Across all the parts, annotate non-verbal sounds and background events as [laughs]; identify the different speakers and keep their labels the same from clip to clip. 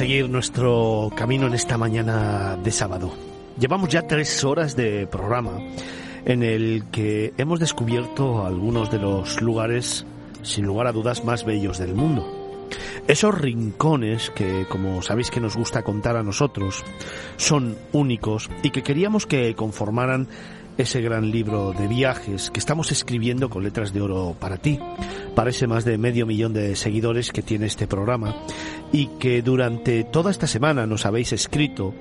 Speaker 1: Seguir nuestro camino en esta mañana de sábado. Llevamos ya tres horas de programa en el que hemos descubierto algunos de los lugares, sin lugar a dudas, más bellos del mundo. Esos rincones que, como sabéis que nos gusta contar a nosotros, son únicos y que queríamos que conformaran ese gran libro de viajes que estamos escribiendo con letras de oro para ti, para ese más de medio millón de seguidores que tiene este programa y que durante toda esta semana nos habéis escrito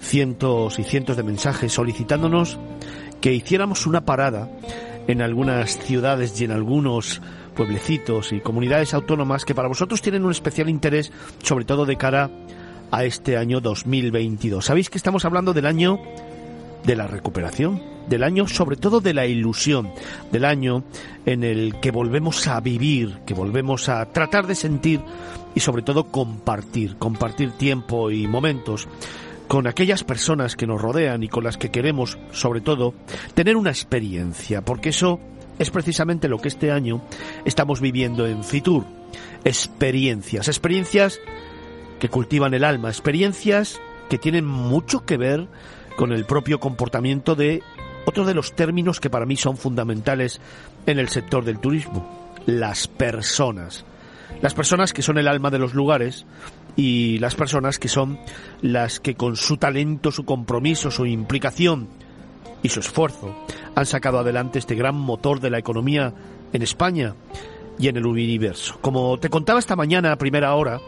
Speaker 1: cientos y cientos de mensajes solicitándonos que hiciéramos una parada en algunas ciudades y en algunos pueblecitos y comunidades autónomas que para vosotros tienen un especial interés, sobre todo de cara a este año 2022. Sabéis que estamos hablando del año de la recuperación, del año sobre todo de la ilusión, del año en el que volvemos a vivir, que volvemos a tratar de sentir y sobre todo compartir, compartir tiempo y momentos con aquellas personas que nos rodean y con las que queremos, sobre todo, tener una experiencia, porque eso es precisamente lo que este año estamos viviendo en Fitur. Experiencias, experiencias que cultivan el alma, experiencias que tienen mucho que ver con el propio comportamiento de otro de los términos que para mí son fundamentales en el sector del turismo, las personas. Las personas que son el alma de los lugares y las personas que son las que con su talento, su compromiso, su implicación y su esfuerzo han sacado adelante este gran motor de la economía en España y en el universo. Como te contaba esta mañana a primera hora,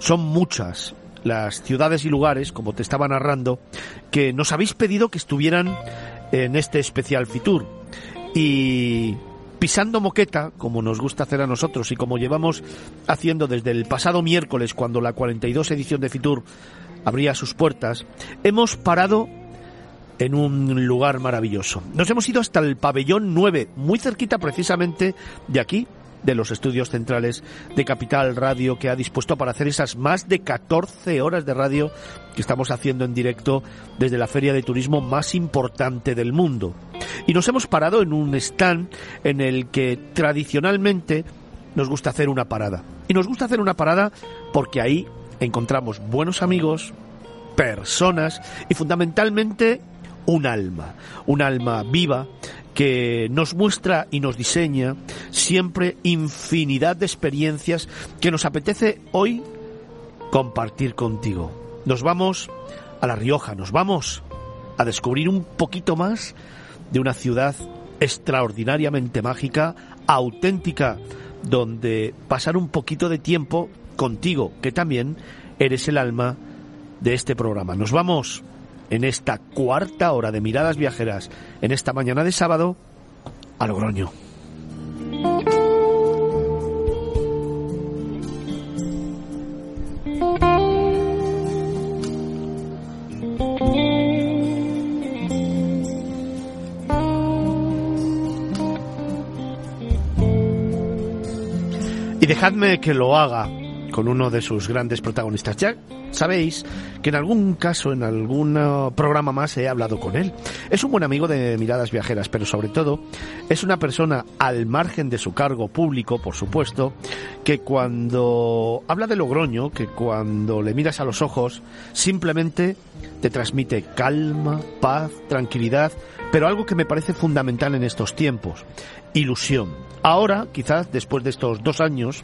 Speaker 1: son muchas las ciudades y lugares, como te estaba narrando, que nos habéis pedido que estuvieran en este especial Fitur. Y pisando moqueta, como nos gusta hacer a nosotros y como llevamos haciendo desde el pasado miércoles, cuando la 42 edición de Fitur abría sus puertas, hemos parado en un lugar maravilloso. Nos hemos ido hasta el pabellón 9, muy cerquita precisamente de aquí, de los estudios centrales de Capital Radio que ha dispuesto para hacer esas más de 14 horas de radio que estamos haciendo en directo desde la feria de turismo más importante del mundo. Y nos hemos parado en un stand en el que tradicionalmente nos gusta hacer una parada. Y nos gusta hacer una parada porque ahí encontramos buenos amigos, personas y fundamentalmente un alma, un alma viva que nos muestra y nos diseña siempre infinidad de experiencias que nos apetece hoy compartir contigo. Nos vamos a La Rioja, nos vamos a descubrir un poquito más de una ciudad extraordinariamente mágica, auténtica, donde pasar un poquito de tiempo contigo, que también eres el alma de este programa. Nos vamos en esta cuarta hora de miradas viajeras, en esta mañana de sábado, a Logroño. Y dejadme que lo haga con uno de sus grandes protagonistas. Ya sabéis que en algún caso, en algún uh, programa más he hablado con él. Es un buen amigo de Miradas Viajeras, pero sobre todo es una persona al margen de su cargo público, por supuesto, que cuando habla de Logroño, que cuando le miras a los ojos, simplemente te transmite calma, paz, tranquilidad, pero algo que me parece fundamental en estos tiempos, ilusión. Ahora, quizás después de estos dos años,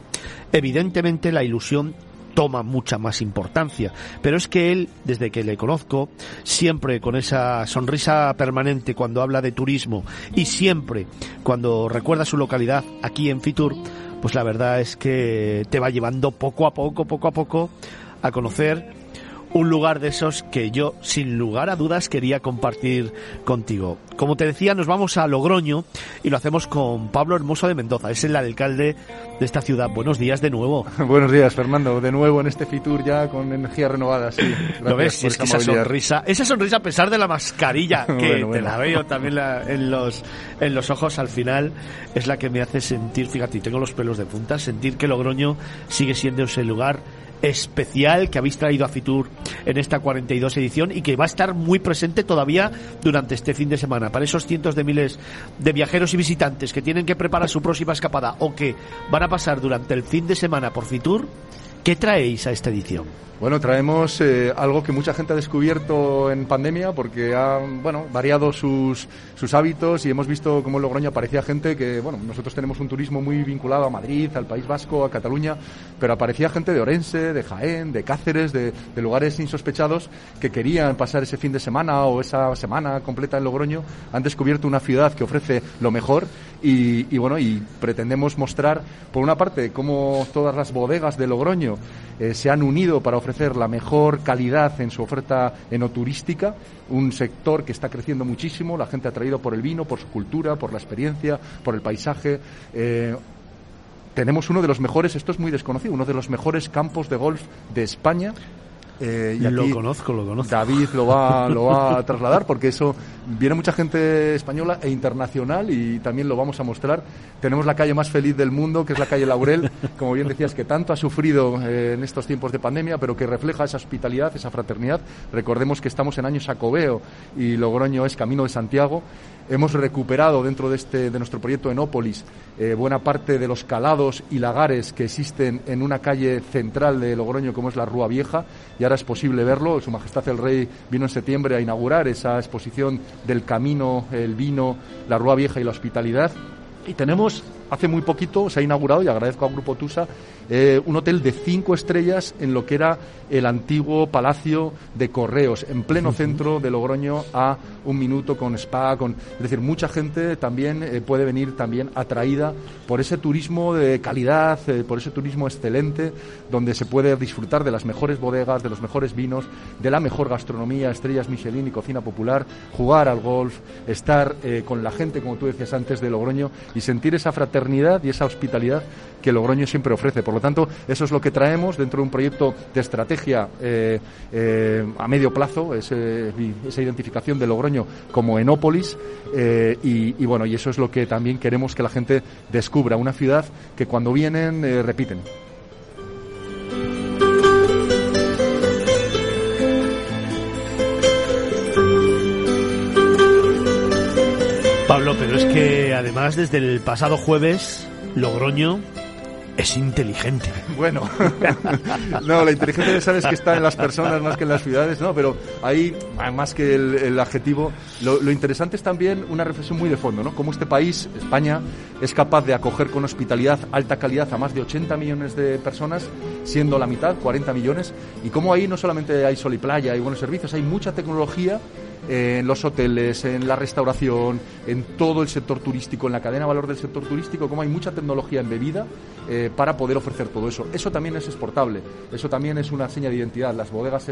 Speaker 1: evidentemente la ilusión toma mucha más importancia. Pero es que él, desde que le conozco, siempre con esa sonrisa permanente cuando habla de turismo y siempre cuando recuerda su localidad aquí en Fitur, pues la verdad es que te va llevando poco a poco, poco a poco a conocer un lugar de esos que yo, sin lugar a dudas, quería compartir contigo. Como te decía, nos vamos a Logroño y lo hacemos con Pablo Hermoso de Mendoza. Es el alcalde de esta ciudad. Buenos días de nuevo. [laughs]
Speaker 2: Buenos días, Fernando. De nuevo en este Fitur ya con energía renovada. Sí,
Speaker 1: ¿Lo ves? es que esa sonrisa, esa sonrisa a pesar de la mascarilla, [laughs] que te la veo también en, los, en los ojos al final, es la que me hace sentir, fíjate, tengo los pelos de punta, sentir que Logroño sigue siendo ese lugar especial que habéis traído a Fitur en esta 42 edición y que va a estar muy presente todavía durante este fin de semana. Para esos cientos de miles de viajeros y visitantes que tienen que preparar su próxima escapada o que van a pasar durante el fin de semana por Fitur, ¿qué traéis a esta edición?
Speaker 2: Bueno, traemos eh, algo que mucha gente ha descubierto en pandemia porque ha bueno, variado sus, sus hábitos y hemos visto cómo en Logroño aparecía gente que, bueno, nosotros tenemos un turismo muy vinculado a Madrid, al País Vasco, a Cataluña, pero aparecía gente de Orense, de Jaén, de Cáceres, de, de lugares insospechados que querían pasar ese fin de semana o esa semana completa en Logroño. Han descubierto una ciudad que ofrece lo mejor y, bueno, y pretendemos mostrar, por una parte, cómo todas las bodegas de Logroño eh, se han unido para ofrecer la mejor calidad en su oferta enoturística, un sector que está creciendo muchísimo, la gente ha traído por el vino, por su cultura, por la experiencia, por el paisaje. Eh, tenemos uno de los mejores, esto es muy desconocido, uno de los mejores campos de golf de España
Speaker 1: eh, y lo conozco, lo conozco.
Speaker 2: David lo va, [laughs] lo va a trasladar porque eso viene mucha gente española e internacional y también lo vamos a mostrar. Tenemos la calle más feliz del mundo, que es la calle Laurel, [laughs] como bien decías, que tanto ha sufrido eh, en estos tiempos de pandemia, pero que refleja esa hospitalidad, esa fraternidad. Recordemos que estamos en año Sacobeo y Logroño es Camino de Santiago. Hemos recuperado dentro de, este, de nuestro proyecto Enópolis eh, buena parte de los calados y lagares que existen en una calle central de Logroño como es la Rúa Vieja y ahora es posible verlo. Su Majestad el Rey vino en septiembre a inaugurar esa exposición del camino, el vino, la Rúa Vieja y la hospitalidad. Y tenemos, hace muy poquito, se ha inaugurado, y agradezco al Grupo Tusa, eh, un hotel de cinco estrellas en lo que era el antiguo Palacio de Correos, en pleno centro de Logroño, a un minuto con spa, con, es decir, mucha gente también eh, puede venir también atraída por ese turismo de calidad, eh, por ese turismo excelente, donde se puede disfrutar de las mejores bodegas, de los mejores vinos, de la mejor gastronomía, estrellas Michelin y cocina popular, jugar al golf, estar con la gente, como tú decías antes, de Logroño y sentir esa fraternidad y esa hospitalidad que Logroño siempre ofrece. Por lo tanto, eso es lo que traemos dentro de un proyecto de estrategia eh, eh, a medio plazo, esa identificación de Logroño como Enópolis eh, y, bueno, y eso es lo que también queremos que la gente descubra, una ciudad que cuando vienen repiten.
Speaker 1: Pablo, pero es que además desde el pasado jueves, Logroño es inteligente. [laughs]
Speaker 2: Bueno, [laughs] no, la inteligencia sabes que está en las personas más que en las ciudades, no, pero ahí, más que el, adjetivo, lo, lo, interesante es también una reflexión muy de fondo, ¿no? Cómo este país, España, es capaz de acoger con hospitalidad, alta calidad a más de 80 millones de personas, siendo la mitad, 40 millones, y cómo ahí no solamente hay sol y playa, hay buenos servicios, hay mucha tecnología en los hoteles, en la restauración, en todo el sector turístico, en la cadena de valor del sector turístico, como hay mucha tecnología embebida eh, para poder ofrecer todo eso. Eso también es exportable, eso también es una seña de identidad. Las bodegas,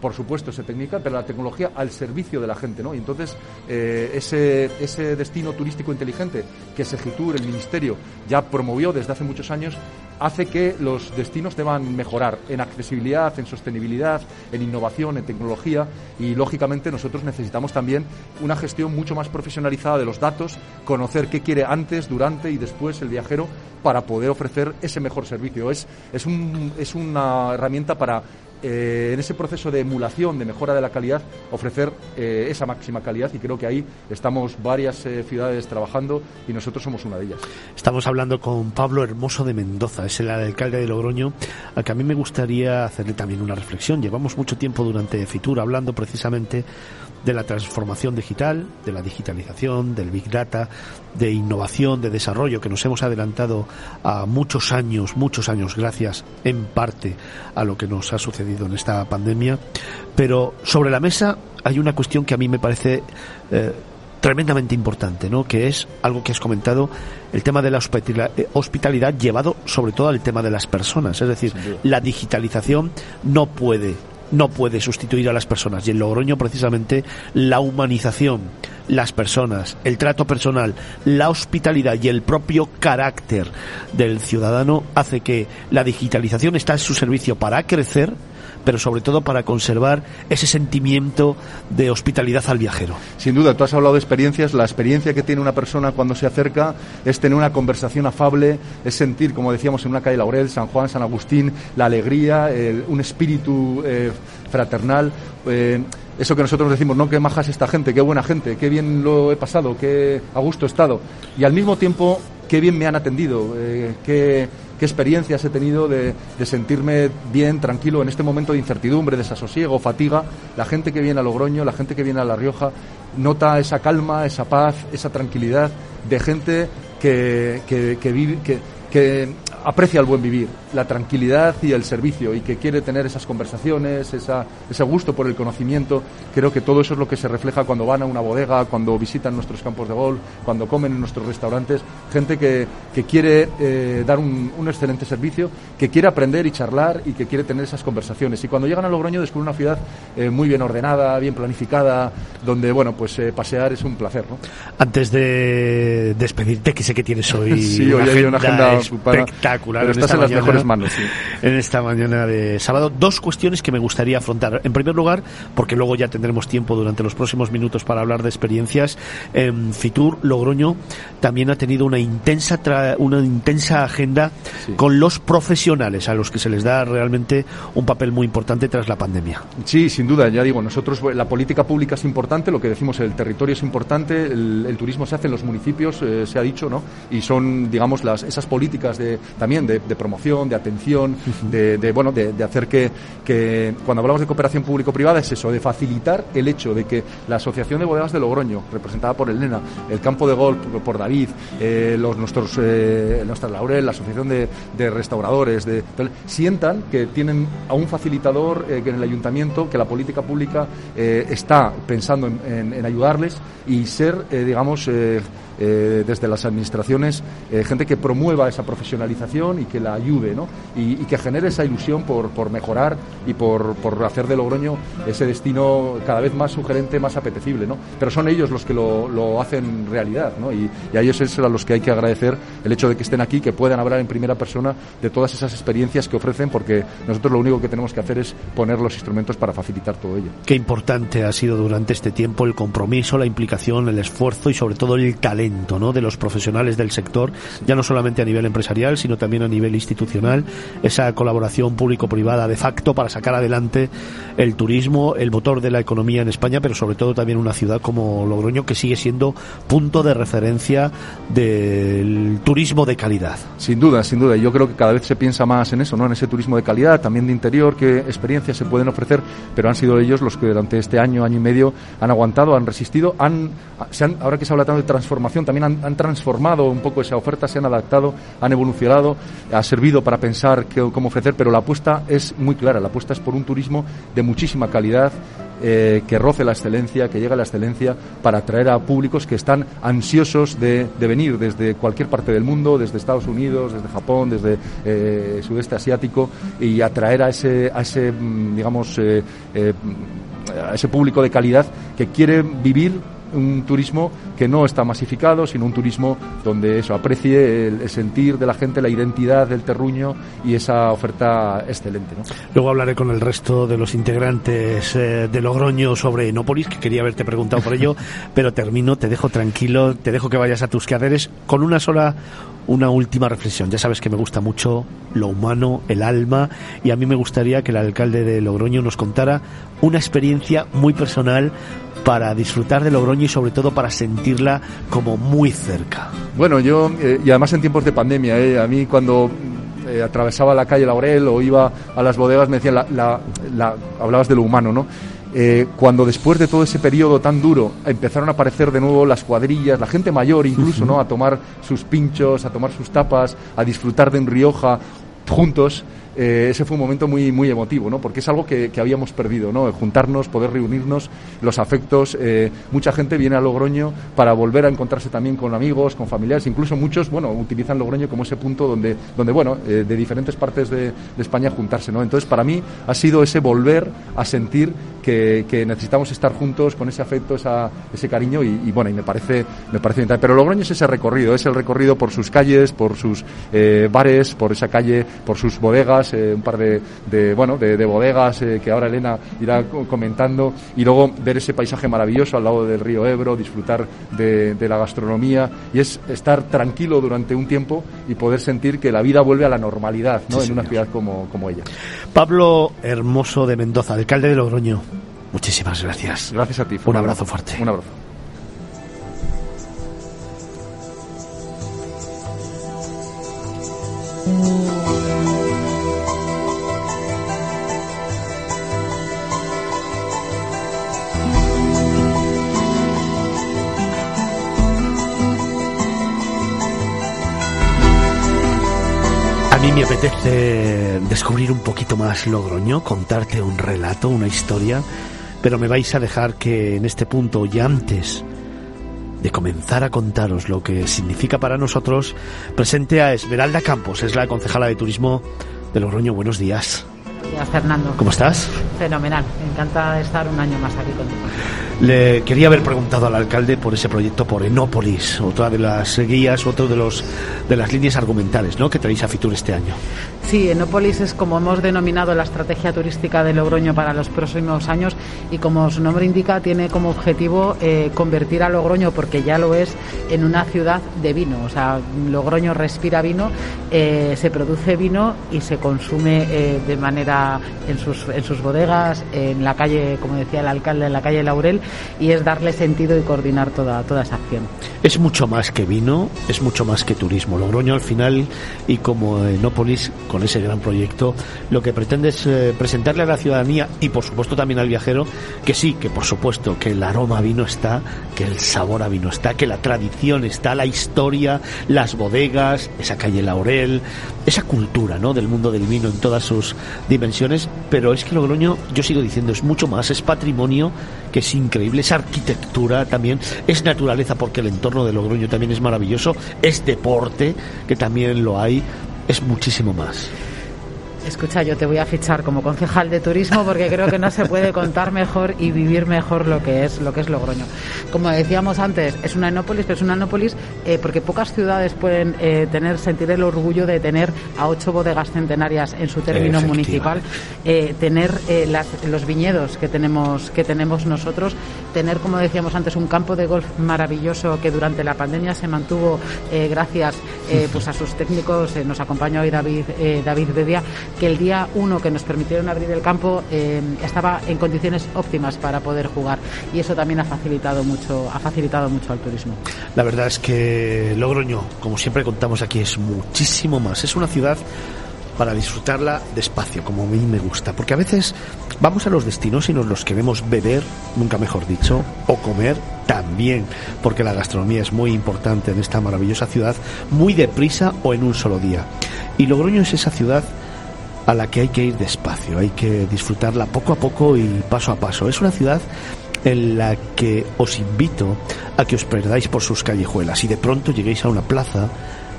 Speaker 2: por supuesto, se técnica, pero la tecnología al servicio de la gente, ¿no? Y entonces, eh, ese, ese destino turístico inteligente que Segitur, el Ministerio, ya promovió desde hace muchos años, hace que los destinos deban mejorar en accesibilidad, en sostenibilidad, en innovación, en tecnología y, lógicamente, nosotros necesitamos también una gestión mucho más profesionalizada de los datos, conocer qué quiere antes, durante y después el viajero para poder ofrecer ese mejor servicio. Es, es, un, es una herramienta para eh, en ese proceso de emulación, de mejora de la calidad, ofrecer eh, esa máxima calidad y creo que ahí estamos varias eh, ciudades trabajando y nosotros somos una de ellas.
Speaker 1: Estamos hablando con Pablo Hermoso de Mendoza, es el alcalde de Logroño, al que a mí me gustaría hacerle también una reflexión. Llevamos mucho tiempo durante Fitur hablando precisamente de la transformación digital, de la digitalización, del Big Data, de innovación, de desarrollo, que nos hemos adelantado a muchos años, muchos años, gracias en parte a lo que nos ha sucedido en esta pandemia. Pero sobre la mesa hay una cuestión que a mí me parece eh, tremendamente importante, ¿no? Que es algo que has comentado, el tema de la eh, hospitalidad llevado sobre todo al tema de las personas. Es decir, la digitalización no puede no puede sustituir a las personas. Y en Logroño, precisamente, la humanización, las personas, el trato personal, la hospitalidad y el propio carácter del ciudadano hace que la digitalización está en su servicio para crecer pero sobre todo para conservar ese sentimiento de hospitalidad al viajero.
Speaker 2: Sin duda, tú has hablado de experiencias. La experiencia que tiene una persona cuando se acerca es tener una conversación afable, es sentir, como decíamos, en una calle Laurel, San Juan, San Agustín, la alegría, un espíritu eh, fraternal. Eh, eso que nosotros decimos, no, qué majas esta gente, qué buena gente, qué bien lo he pasado, qué a gusto he estado. Y al mismo tiempo, qué bien me han atendido, eh, qué qué experiencias he tenido de, sentirme bien, tranquilo en este momento de incertidumbre, desasosiego, fatiga. La gente que viene a Logroño, la gente que viene a La Rioja, nota esa calma, esa paz, esa tranquilidad de gente que, que, que vive, que, que aprecia el buen vivir, la tranquilidad y el servicio y que quiere tener esas conversaciones, ese gusto por el conocimiento. Creo que todo eso es lo que se refleja cuando van a una bodega, cuando visitan nuestros campos de golf, cuando comen en nuestros restaurantes. Gente que, quiere eh, dar un, excelente servicio, que quiere aprender y charlar y que quiere tener esas conversaciones. Y cuando llegan a Logroño descubren una ciudad eh, muy bien ordenada, bien planificada, donde bueno pues eh, pasear es un placer. ¿no?
Speaker 1: Antes de despedirte, que sé que tienes hoy, [laughs]
Speaker 2: sí, hoy hay una agenda espectacular
Speaker 1: pero estás en, las mejores manos. En esta mañana de sábado, dos cuestiones que me gustaría afrontar. En primer lugar, porque luego ya tendremos tiempo durante los próximos minutos para hablar de experiencias. En Fitur, Logroño, también ha tenido una intensa, una intensa agenda con los profesionales, a los que se les da realmente un papel muy importante tras la pandemia.
Speaker 2: Sí, sin duda, ya digo, nosotros la política pública es importante, lo que decimos, el territorio es importante, el, turismo se hace en los municipios, eh, se ha dicho, ¿no? Y son, digamos, las, esas políticas de también de, promoción, de atención, de, bueno, de, hacer que, que, cuando hablamos de cooperación público-privada es eso, de facilitar el hecho de que la Asociación de Bodegas de Logroño, representada por Elena, el campo de golf por David, eh, los, nuestros, eh, nuestra Laurel, la Asociación de, Restauradores, de, sientan que tienen a un facilitador eh, que en el ayuntamiento, que la política pública está pensando en, ayudarles y ser, digamos, eh, desde las administraciones, eh, gente que promueva esa profesionalización y que la ayude, ¿no? Y, que genere esa ilusión por, por mejorar y por, por, hacer de Logroño ese destino cada vez más sugerente, más apetecible, ¿no? Pero son ellos los que lo, lo hacen realidad, ¿no? Y, a ellos es a los que hay que agradecer el hecho de que estén aquí, que puedan hablar en primera persona de todas esas experiencias que ofrecen, porque nosotros lo único que tenemos que hacer es poner los instrumentos para facilitar todo ello.
Speaker 1: Qué importante ha sido durante este tiempo el compromiso, la implicación, el esfuerzo y sobre todo el talento ¿no? de los profesionales del sector, ya no solamente a nivel empresarial, sino también a nivel institucional, esa colaboración público-privada de facto para sacar adelante el turismo, el motor de la economía en España, pero sobre todo también una ciudad como Logroño que sigue siendo punto de referencia del turismo de calidad.
Speaker 2: Sin duda, sin duda. Yo creo que cada vez se piensa más en eso, ¿no? En ese turismo de calidad, también de interior, qué experiencias se pueden ofrecer, pero han sido ellos los que durante este año, año y medio han aguantado, han resistido, han, se han ahora que se habla tanto de transformación también han, transformado un poco esa oferta, se han adaptado, han evolucionado, ha servido para pensar cómo ofrecer, pero la apuesta es muy clara, la apuesta es por un turismo de muchísima calidad, eh, que roce la excelencia, que llegue a la excelencia para atraer a públicos que están ansiosos de, venir desde cualquier parte del mundo, desde Estados Unidos, desde Japón, desde eh, sudeste asiático y atraer a ese, a ese mm, digamos, eh, a ese público de calidad que quiere vivir un turismo que no está masificado, sino un turismo donde eso aprecie el, sentir de la gente, la identidad del terruño y esa oferta excelente.
Speaker 1: Luego hablaré con el resto de los integrantes eh, de Logroño sobre Enópolis, que quería haberte preguntado por ello, [laughs] pero termino, te dejo tranquilo, te dejo que vayas a tus quehaceres con una sola una última reflexión. Ya sabes que me gusta mucho lo humano, el alma, y a mí me gustaría que el alcalde de Logroño nos contara una experiencia muy personal para disfrutar de Logroño y sobre todo para sentirla como muy cerca.
Speaker 2: Bueno, yo, eh, y además en tiempos de pandemia, eh, a mí cuando eh, atravesaba la calle Laurel o iba a las bodegas me decían, la, hablabas de lo humano, ¿no? cuando después de todo ese periodo tan duro empezaron a aparecer de nuevo las cuadrillas, la gente mayor incluso, ¿no? A tomar sus pinchos, a tomar sus tapas, a disfrutar de un Rioja juntos, eh, ese fue un momento muy, muy emotivo, ¿no? Porque es algo que, habíamos perdido, ¿no? Juntarnos, poder reunirnos, los afectos. Eh, mucha gente viene a Logroño para volver a encontrarse también con amigos, con familiares. Incluso muchos, bueno, utilizan Logroño como ese punto donde, donde bueno, eh, de diferentes partes de, España juntarse, ¿no? Entonces, para mí ha sido ese volver a sentir que, necesitamos estar juntos con ese afecto, esa, ese cariño y, bueno, y me parece, me parece Pero Logroño es ese recorrido, es el recorrido por sus calles, por sus bares, por esa calle, por sus bodegas, eh, un par de, bueno, de, bodegas eh, que ahora Elena irá comentando, y luego ver ese paisaje maravilloso al lado del río Ebro, disfrutar de, la gastronomía, y es estar tranquilo durante un tiempo y poder sentir que la vida vuelve a la normalidad ¿no? en una ciudad como, como ella.
Speaker 1: Pablo Hermoso de Mendoza, alcalde de Logroño. Muchísimas gracias.
Speaker 2: Gracias a ti.
Speaker 1: Un abrazo fuerte.
Speaker 2: Un abrazo.
Speaker 1: Me apetece descubrir un poquito más Logroño, contarte un relato, una historia, pero me vais a dejar que en este punto y antes de comenzar a contaros lo que significa para nosotros, presente a Esmeralda Campos, es la concejala de turismo de Logroño. Buenos días.
Speaker 3: Días, Fernando.
Speaker 1: ¿Cómo estás?
Speaker 3: Fenomenal, me encanta estar un año más aquí contigo.
Speaker 1: Le quería haber preguntado al alcalde por ese proyecto por Enópolis, otra de las guías, otro de los de las líneas argumentales, ¿no? Que traéis a Fitur este año.
Speaker 3: Sí, Enópolis es como hemos denominado la estrategia turística de Logroño para los próximos años y como su nombre indica tiene como objetivo eh, convertir a Logroño, porque ya lo es, en una ciudad de vino. O sea, Logroño respira vino, eh, se produce vino y se consume eh, de manera en sus, en sus bodegas, en la calle, como decía el alcalde, en la calle Laurel y es darle sentido y coordinar toda, toda esa acción.
Speaker 1: Es mucho más que vino, es mucho más que turismo. Logroño al final y como Enópolis con ese gran proyecto. Lo que pretende es eh, presentarle a la ciudadanía y por supuesto también al viajero que sí, que por supuesto que el aroma a vino está, que el sabor a vino está, que la tradición está, la historia, las bodegas, esa calle Laurel, esa cultura ¿no? del mundo del vino en todas sus dimensiones, pero es que Logroño, yo sigo diciendo, es mucho más, es patrimonio que es increíble, es arquitectura también, es naturaleza porque el entorno de Logroño también es maravilloso, es deporte, que también lo hay, es muchísimo más.
Speaker 3: Escucha, yo te voy a fichar como concejal de turismo porque creo que no se puede contar mejor y vivir mejor lo que es lo que es Logroño. Como decíamos antes, es una enópolis, pero es una enópolis eh, porque pocas ciudades pueden eh, tener sentir el orgullo de tener a ocho bodegas centenarias en su término municipal, eh, tener los viñedos que tenemos que tenemos nosotros, tener como decíamos antes un campo de golf maravilloso que durante la pandemia se mantuvo gracias pues a sus técnicos, nos acompañó hoy David David Bedia que el día uno que nos permitieron abrir el campo eh, estaba en condiciones óptimas para poder jugar y eso también ha facilitado mucho ha facilitado mucho al turismo.
Speaker 1: La verdad es que Logroño, como siempre contamos aquí, es muchísimo más. Es una ciudad para disfrutarla despacio, como a mí me gusta. Porque a veces vamos a los destinos y nos los queremos beber, nunca mejor dicho, o comer también, porque la gastronomía es muy importante en esta maravillosa ciudad, muy deprisa o en un solo día. Y Logroño es esa ciudad a la que hay que ir despacio, hay que disfrutarla poco a poco y paso a paso. Es una ciudad en la que os invito a que os perdáis por sus callejuelas y de pronto lleguéis a una plaza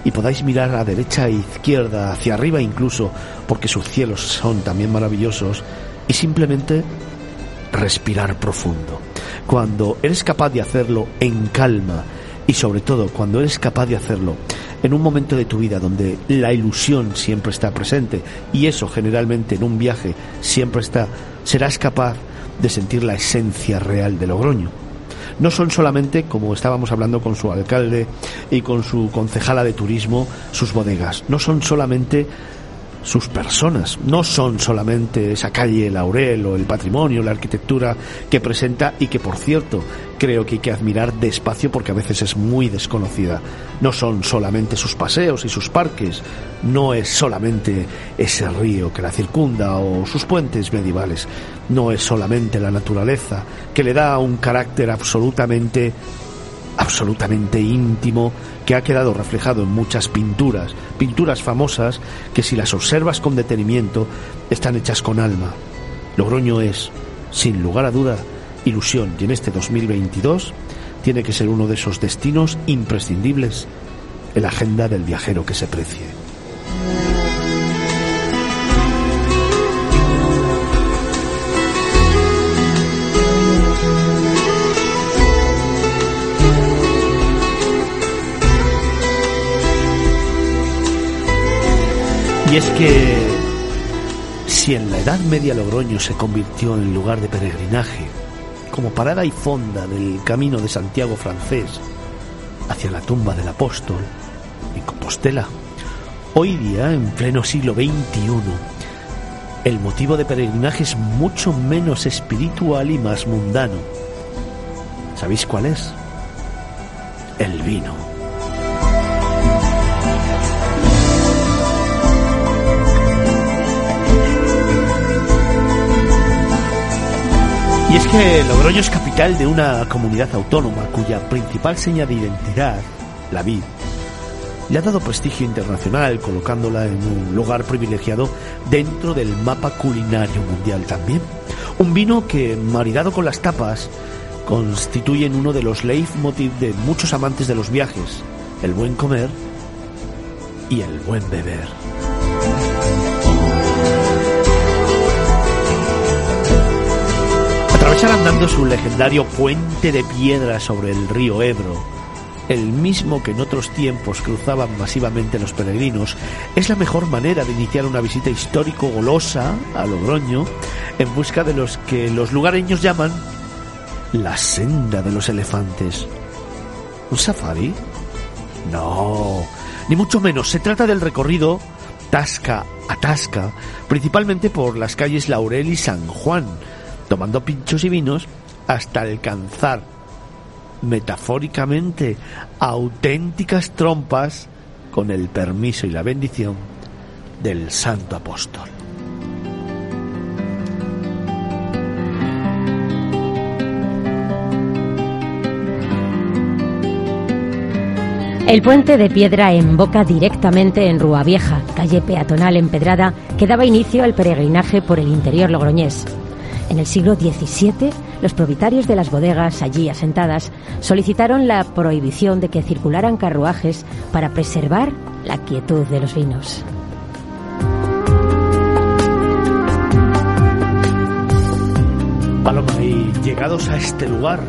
Speaker 1: y podáis mirar a derecha e izquierda, hacia arriba incluso, porque sus cielos son también maravillosos, y simplemente respirar profundo. Cuando eres capaz de hacerlo en calma y sobre todo cuando eres capaz de hacerlo en un momento de tu vida donde la ilusión siempre está presente y eso generalmente en un viaje siempre está, serás capaz de sentir la esencia real de Logroño. No son solamente, como estábamos hablando con su alcalde y con su concejala de turismo, sus bodegas, no son solamente sus personas. No son solamente esa calle Laurel o el patrimonio, la arquitectura que presenta y que, por cierto, creo que hay que admirar despacio porque a veces es muy desconocida. No son solamente sus paseos y sus parques, no es solamente ese río que la circunda o sus puentes medievales, no es solamente la naturaleza que le da un carácter absolutamente absolutamente íntimo que ha quedado reflejado en muchas pinturas, pinturas famosas que si las observas con detenimiento están hechas con alma. Logroño es, sin lugar a duda, ilusión y en este 2022 tiene que ser uno de esos destinos imprescindibles en la agenda del viajero que se precie. Y es que si en la Edad Media Logroño se convirtió en lugar de peregrinaje, como parada y fonda del camino de Santiago francés hacia la tumba del apóstol en Compostela, hoy día, en pleno siglo XXI, el motivo de peregrinaje es mucho menos espiritual y más mundano. ¿Sabéis cuál es? El vino. Y es que Logroño es capital de una comunidad autónoma cuya principal seña de identidad, la vid, le ha dado prestigio internacional colocándola en un lugar privilegiado dentro del mapa culinario mundial también. Un vino que, maridado con las tapas, constituyen uno de los leitmotiv de muchos amantes de los viajes, el buen comer y el buen beber. Aprovechar andando su legendario puente de piedra sobre el río Ebro, el mismo que en otros tiempos cruzaban masivamente los peregrinos, es la mejor manera de iniciar una visita histórico golosa a Logroño en busca de los que los lugareños llaman la senda de los elefantes. ¿Un safari? No, ni mucho menos. Se trata del recorrido Tasca a Tasca, principalmente por las calles Laurel y San Juan, tomando pinchos y vinos hasta alcanzar metafóricamente auténticas trompas con el permiso y la bendición del santo apóstol.
Speaker 4: El puente de piedra emboca directamente en Rúa Vieja, calle peatonal empedrada que daba inicio al peregrinaje por el interior logroñés. En el siglo XVII, los propietarios de las bodegas allí asentadas solicitaron la prohibición de que circularan carruajes para preservar la quietud de los vinos.
Speaker 1: Paloma, y llegados a este lugar,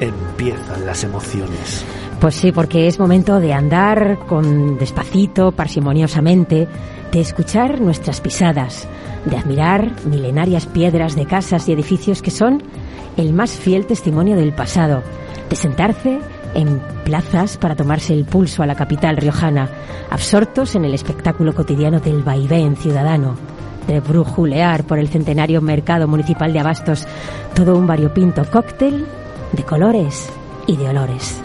Speaker 1: empiezan las emociones.
Speaker 4: Pues sí, porque es momento de andar con despacito, parsimoniosamente, de escuchar nuestras pisadas, de admirar milenarias piedras de casas y edificios que son el más fiel testimonio del pasado, de sentarse en plazas para tomarse el pulso a la capital riojana, absortos en el espectáculo cotidiano del vaivén ciudadano, de brujulear por el centenario mercado municipal de Abastos, todo un variopinto cóctel de colores y de olores.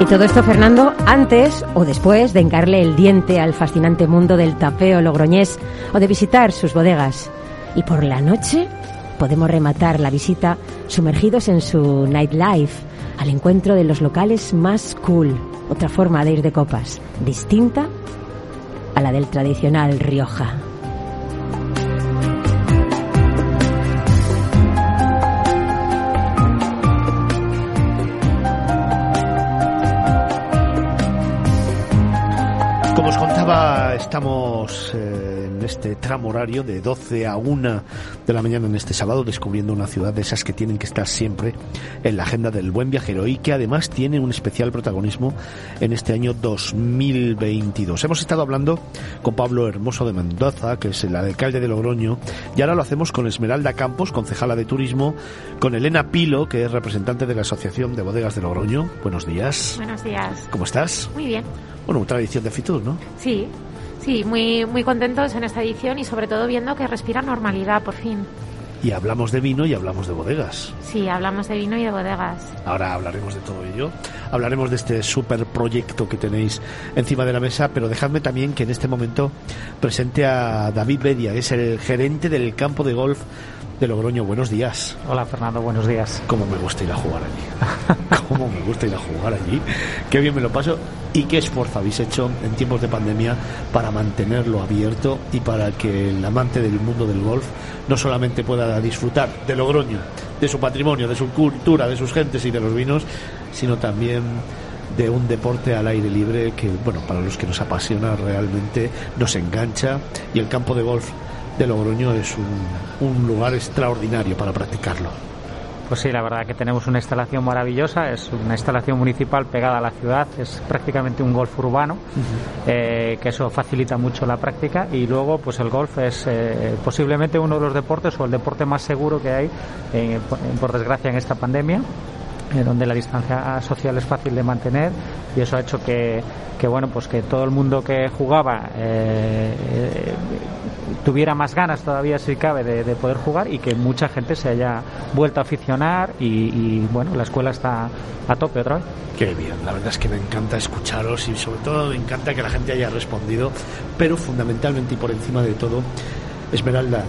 Speaker 4: Y todo esto, Fernando, antes o después de encarle el diente al fascinante mundo del tapeo logroñés o de visitar sus bodegas. Y por la noche podemos rematar la visita sumergidos en su nightlife, al encuentro de los locales más cool, otra forma de ir de copas, distinta a la del tradicional Rioja.
Speaker 1: Estamos eh, en este tramo horario de 12 a 1 de la mañana en este sábado descubriendo una ciudad de esas que tienen que estar siempre en la agenda del buen viajero y que además tiene un especial protagonismo en este año 2022. Hemos estado hablando con Pablo Hermoso de Mendoza, que es el alcalde de Logroño, y ahora lo hacemos con Esmeralda Campos, concejala de turismo, con Elena Pilo, que es representante de la Asociación de Bodegas de Logroño. Buenos días.
Speaker 5: Buenos días.
Speaker 1: ¿Cómo estás?
Speaker 5: Muy bien.
Speaker 1: Bueno, otra edición de Fitur, ¿no?
Speaker 5: Sí, sí, muy, muy contentos en esta edición y sobre todo viendo que respira normalidad por fin.
Speaker 1: y hablamos de vino y hablamos de bodegas.
Speaker 5: Sí, hablamos de vino y de bodegas.
Speaker 1: Ahora hablaremos de todo ello. Hablaremos de este super proyecto que tenéis encima de la mesa, pero dejadme también que en este momento presente a David Bedia, que es el gerente del campo de golf de Logroño. Buenos días.
Speaker 6: Hola Fernando, buenos días.
Speaker 1: Cómo me gusta ir a jugar allí. [laughs] Cómo me gusta ir a jugar allí. Qué bien me lo paso y qué esfuerzo habéis hecho en tiempos de pandemia para mantenerlo abierto y para que el amante del mundo del golf no solamente pueda disfrutar de Logroño, de su patrimonio, de su cultura, de sus gentes y de los vinos, sino también de un deporte al aire libre que, bueno, para los que nos apasiona realmente nos engancha y el campo de golf de Logroño es un, un lugar extraordinario para practicarlo.
Speaker 6: Pues sí, la verdad que tenemos una instalación maravillosa, es una instalación municipal pegada a la ciudad, es prácticamente un golf urbano, eh, que eso facilita mucho la práctica y luego pues el golf es eh, posiblemente uno de los deportes o el deporte más seguro que hay, eh, por, desgracia, en esta pandemia donde la distancia social es fácil de mantener y eso ha hecho que, que bueno pues que todo el mundo que jugaba eh, eh, tuviera más ganas todavía si cabe de, de, poder jugar y que mucha gente se haya vuelto a aficionar y, y, bueno la escuela está a tope otra vez.
Speaker 1: Qué bien, la verdad es que me encanta escucharos y sobre todo me encanta que la gente haya respondido, pero fundamentalmente y por encima de todo, Esmeralda,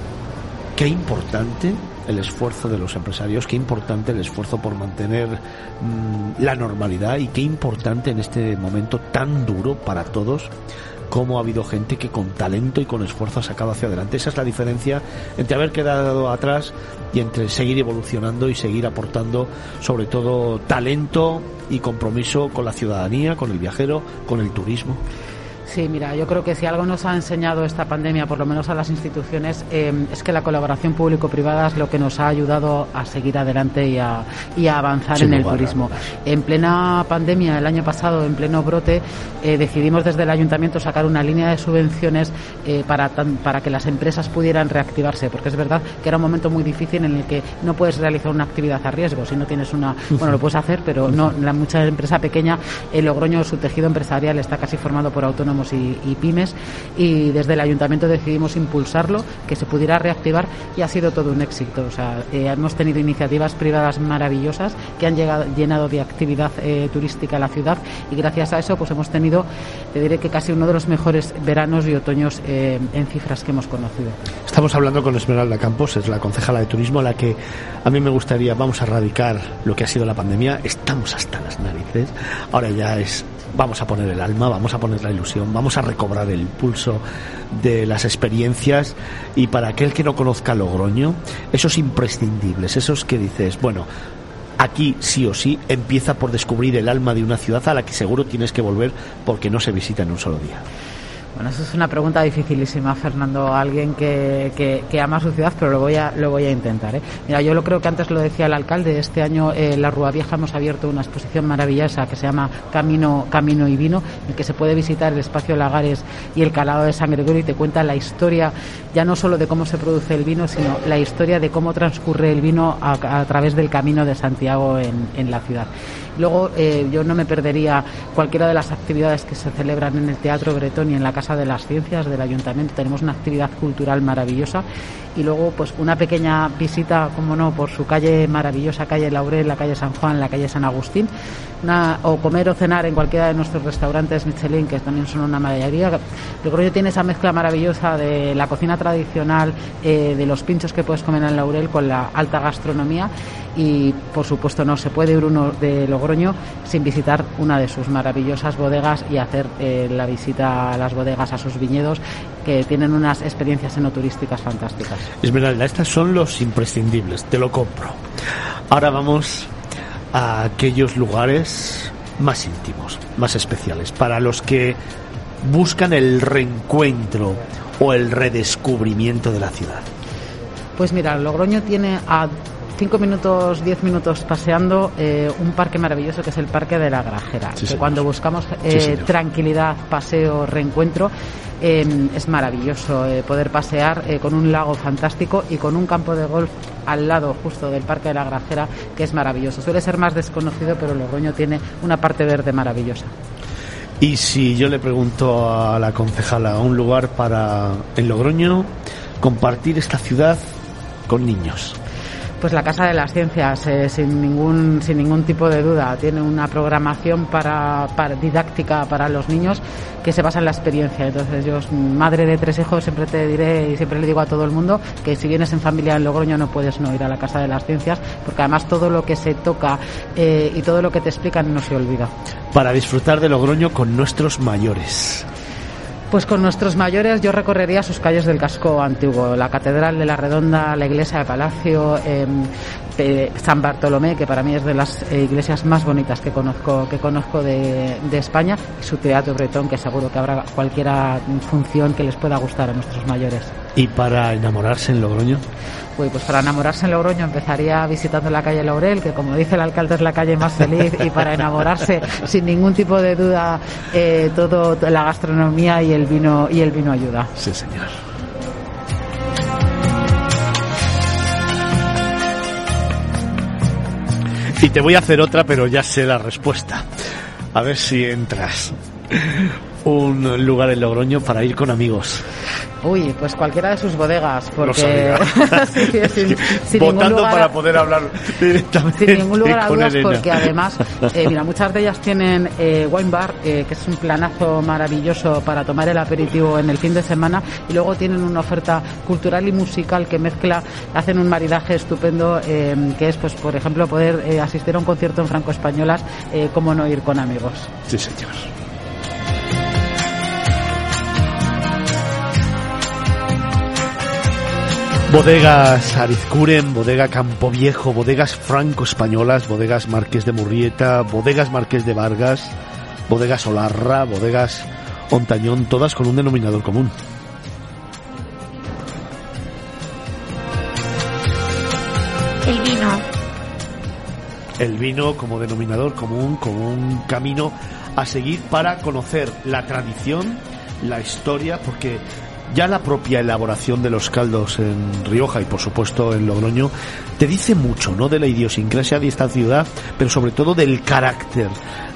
Speaker 1: qué importante el esfuerzo de los empresarios, qué importante el esfuerzo por mantener mmm, la normalidad y qué importante en este momento tan duro para todos cómo ha habido gente que con talento y con esfuerzo ha sacado hacia adelante. Esa es la diferencia entre haber quedado atrás y entre seguir evolucionando y seguir aportando sobre todo talento y compromiso con la ciudadanía, con el viajero, con el turismo.
Speaker 3: Sí, mira, yo creo que si algo nos ha enseñado esta pandemia, por lo menos a las instituciones, eh, es que la colaboración público-privada es lo que nos ha ayudado a seguir adelante y a, y a avanzar en el turismo. En plena pandemia, el año pasado, en pleno brote, eh, decidimos desde el ayuntamiento sacar una línea de subvenciones eh, para, tan, para que las empresas pudieran reactivarse, porque es verdad que era un momento muy difícil en el que no puedes realizar una actividad a riesgo, si no tienes una, bueno, lo puedes hacer, pero no, la mucha empresa pequeña, el Logroño, su tejido empresarial está casi formado por autónomos y, y, pymes y desde el ayuntamiento decidimos impulsarlo, que se pudiera reactivar y ha sido todo un éxito. O sea, eh, hemos tenido iniciativas privadas maravillosas que han llegado, llenado de actividad eh, turística la ciudad y gracias a eso pues hemos tenido, te diré que casi uno de los mejores veranos y otoños eh, en cifras que hemos conocido.
Speaker 1: Estamos hablando con Esmeralda Campos, es la concejala de turismo, la que a mí me gustaría, vamos a erradicar lo que ha sido la pandemia, estamos hasta las narices, ahora ya es vamos a poner el alma, vamos a poner la ilusión, vamos a recobrar el pulso de las experiencias y para aquel que no conozca Logroño, esos imprescindibles, esos que dices, bueno, aquí sí o sí empieza por descubrir el alma de una ciudad a la que seguro tienes que volver porque no se visita en un solo día.
Speaker 3: Bueno, eso es una pregunta dificilísima, Fernando. Alguien que, que, ama su ciudad, pero lo voy a, lo voy a intentar. ¿eh? Mira, yo lo creo que antes lo decía el alcalde. Este año en eh, la Rúa Vieja hemos abierto una exposición maravillosa que se llama Camino, Camino y Vino, en que se puede visitar el espacio Lagares y el Calado de San Gregorio y te cuenta la historia, ya no solo de cómo se produce el vino, sino la historia de cómo transcurre el vino a, a través del Camino de Santiago en, en la ciudad. Luego, eh, yo no me perdería cualquiera de las actividades que se celebran en el Teatro Bretón y en la Casa de las Ciencias del Ayuntamiento. Tenemos una actividad cultural maravillosa y luego, pues, una pequeña visita, como no, por su calle maravillosa, calle Laurel, la calle San Juan, la calle San Agustín, o comer o cenar en cualquiera de nuestros restaurantes Michelin, que también son una maravilla. Yo creo que tiene esa mezcla maravillosa de la cocina tradicional, eh, de los pinchos que puedes comer en Laurel con la alta gastronomía y, por supuesto, no se puede ir uno de Logroño sin visitar una de sus maravillosas bodegas y hacer eh, la visita a las bodegas, a sus viñedos, que tienen unas experiencias enoturísticas fantásticas.
Speaker 1: Esmeralda, estas son los imprescindibles, te lo compro. Ahora vamos a aquellos lugares más íntimos, más especiales, para los que buscan el reencuentro o el redescubrimiento de la ciudad.
Speaker 3: Pues mira, Logroño tiene a 5 minutos, 10 minutos paseando eh, un parque maravilloso que es el Parque de la Grajera.
Speaker 1: Sí,
Speaker 3: que cuando buscamos eh, sí, tranquilidad, paseo, reencuentro, eh, es maravilloso eh, poder pasear con un lago fantástico y con un campo de golf al lado justo del Parque de la Grajera que es maravilloso. Suele ser más desconocido, pero Logroño tiene una parte verde maravillosa.
Speaker 1: Y si yo le pregunto a la concejala un lugar para en Logroño compartir esta ciudad con niños?
Speaker 3: Pues la Casa de las Ciencias, eh, sin ningún sin ningún tipo de duda, tiene una programación para, para, didáctica para los niños que se basa en la experiencia. Entonces, yo, madre de tres hijos, siempre te diré y siempre le digo a todo el mundo que si vienes en familia en Logroño no puedes no ir a la Casa de las Ciencias, porque además todo lo que se toca eh, y todo lo que te explican no se olvida.
Speaker 1: Para disfrutar de Logroño con nuestros mayores.
Speaker 3: Pues con nuestros mayores yo recorrería sus calles del casco antiguo, la Catedral de la Redonda, la Iglesia de Palacio, eh, San Bartolomé, que para mí es de las eh, iglesias más bonitas que conozco que conozco de, de, España, y su Teatro Bretón, que seguro que habrá cualquier función que les pueda gustar a nuestros mayores.
Speaker 1: ¿Y para enamorarse en Logroño?
Speaker 3: Pues, pues para enamorarse en Logroño empezaría visitando la calle Laurel, que como dice el alcalde es la calle más feliz, y para enamorarse [laughs] sin ningún tipo de duda eh, todo la gastronomía y el vino y el vino ayuda.
Speaker 1: Sí, señor. Y te voy a hacer otra, pero ya sé la respuesta. A ver si entras. Un lugar en Logroño para ir con amigos.
Speaker 3: Uy, pues cualquiera de sus bodegas, porque [laughs]
Speaker 1: sí, [laughs] sin, sin votando lugar, para poder hablar directamente
Speaker 3: sin ningún lugar a dudas, porque además, eh, mira, muchas de ellas tienen eh, wine bar, eh, que es un planazo maravilloso para tomar el aperitivo en el fin de semana, y luego tienen una oferta cultural y musical que mezcla, hacen un maridaje estupendo, que es, pues, por ejemplo, poder asistir a un concierto en franco españolas, como no ir con amigos.
Speaker 1: Sí, señor. Bodegas Arizcuren, bodega Campo Viejo, bodegas franco-españolas, bodegas Marqués de Murrieta, bodegas Marqués de Vargas, bodegas Olarra, bodegas Ontañón, todas con un denominador común.
Speaker 5: El vino.
Speaker 1: El vino como denominador común, como un camino a seguir para conocer la tradición, la historia, porque ya la propia elaboración de los caldos en Rioja y por supuesto en Logroño te dice mucho, ¿no? De la idiosincrasia de esta ciudad, pero sobre todo del carácter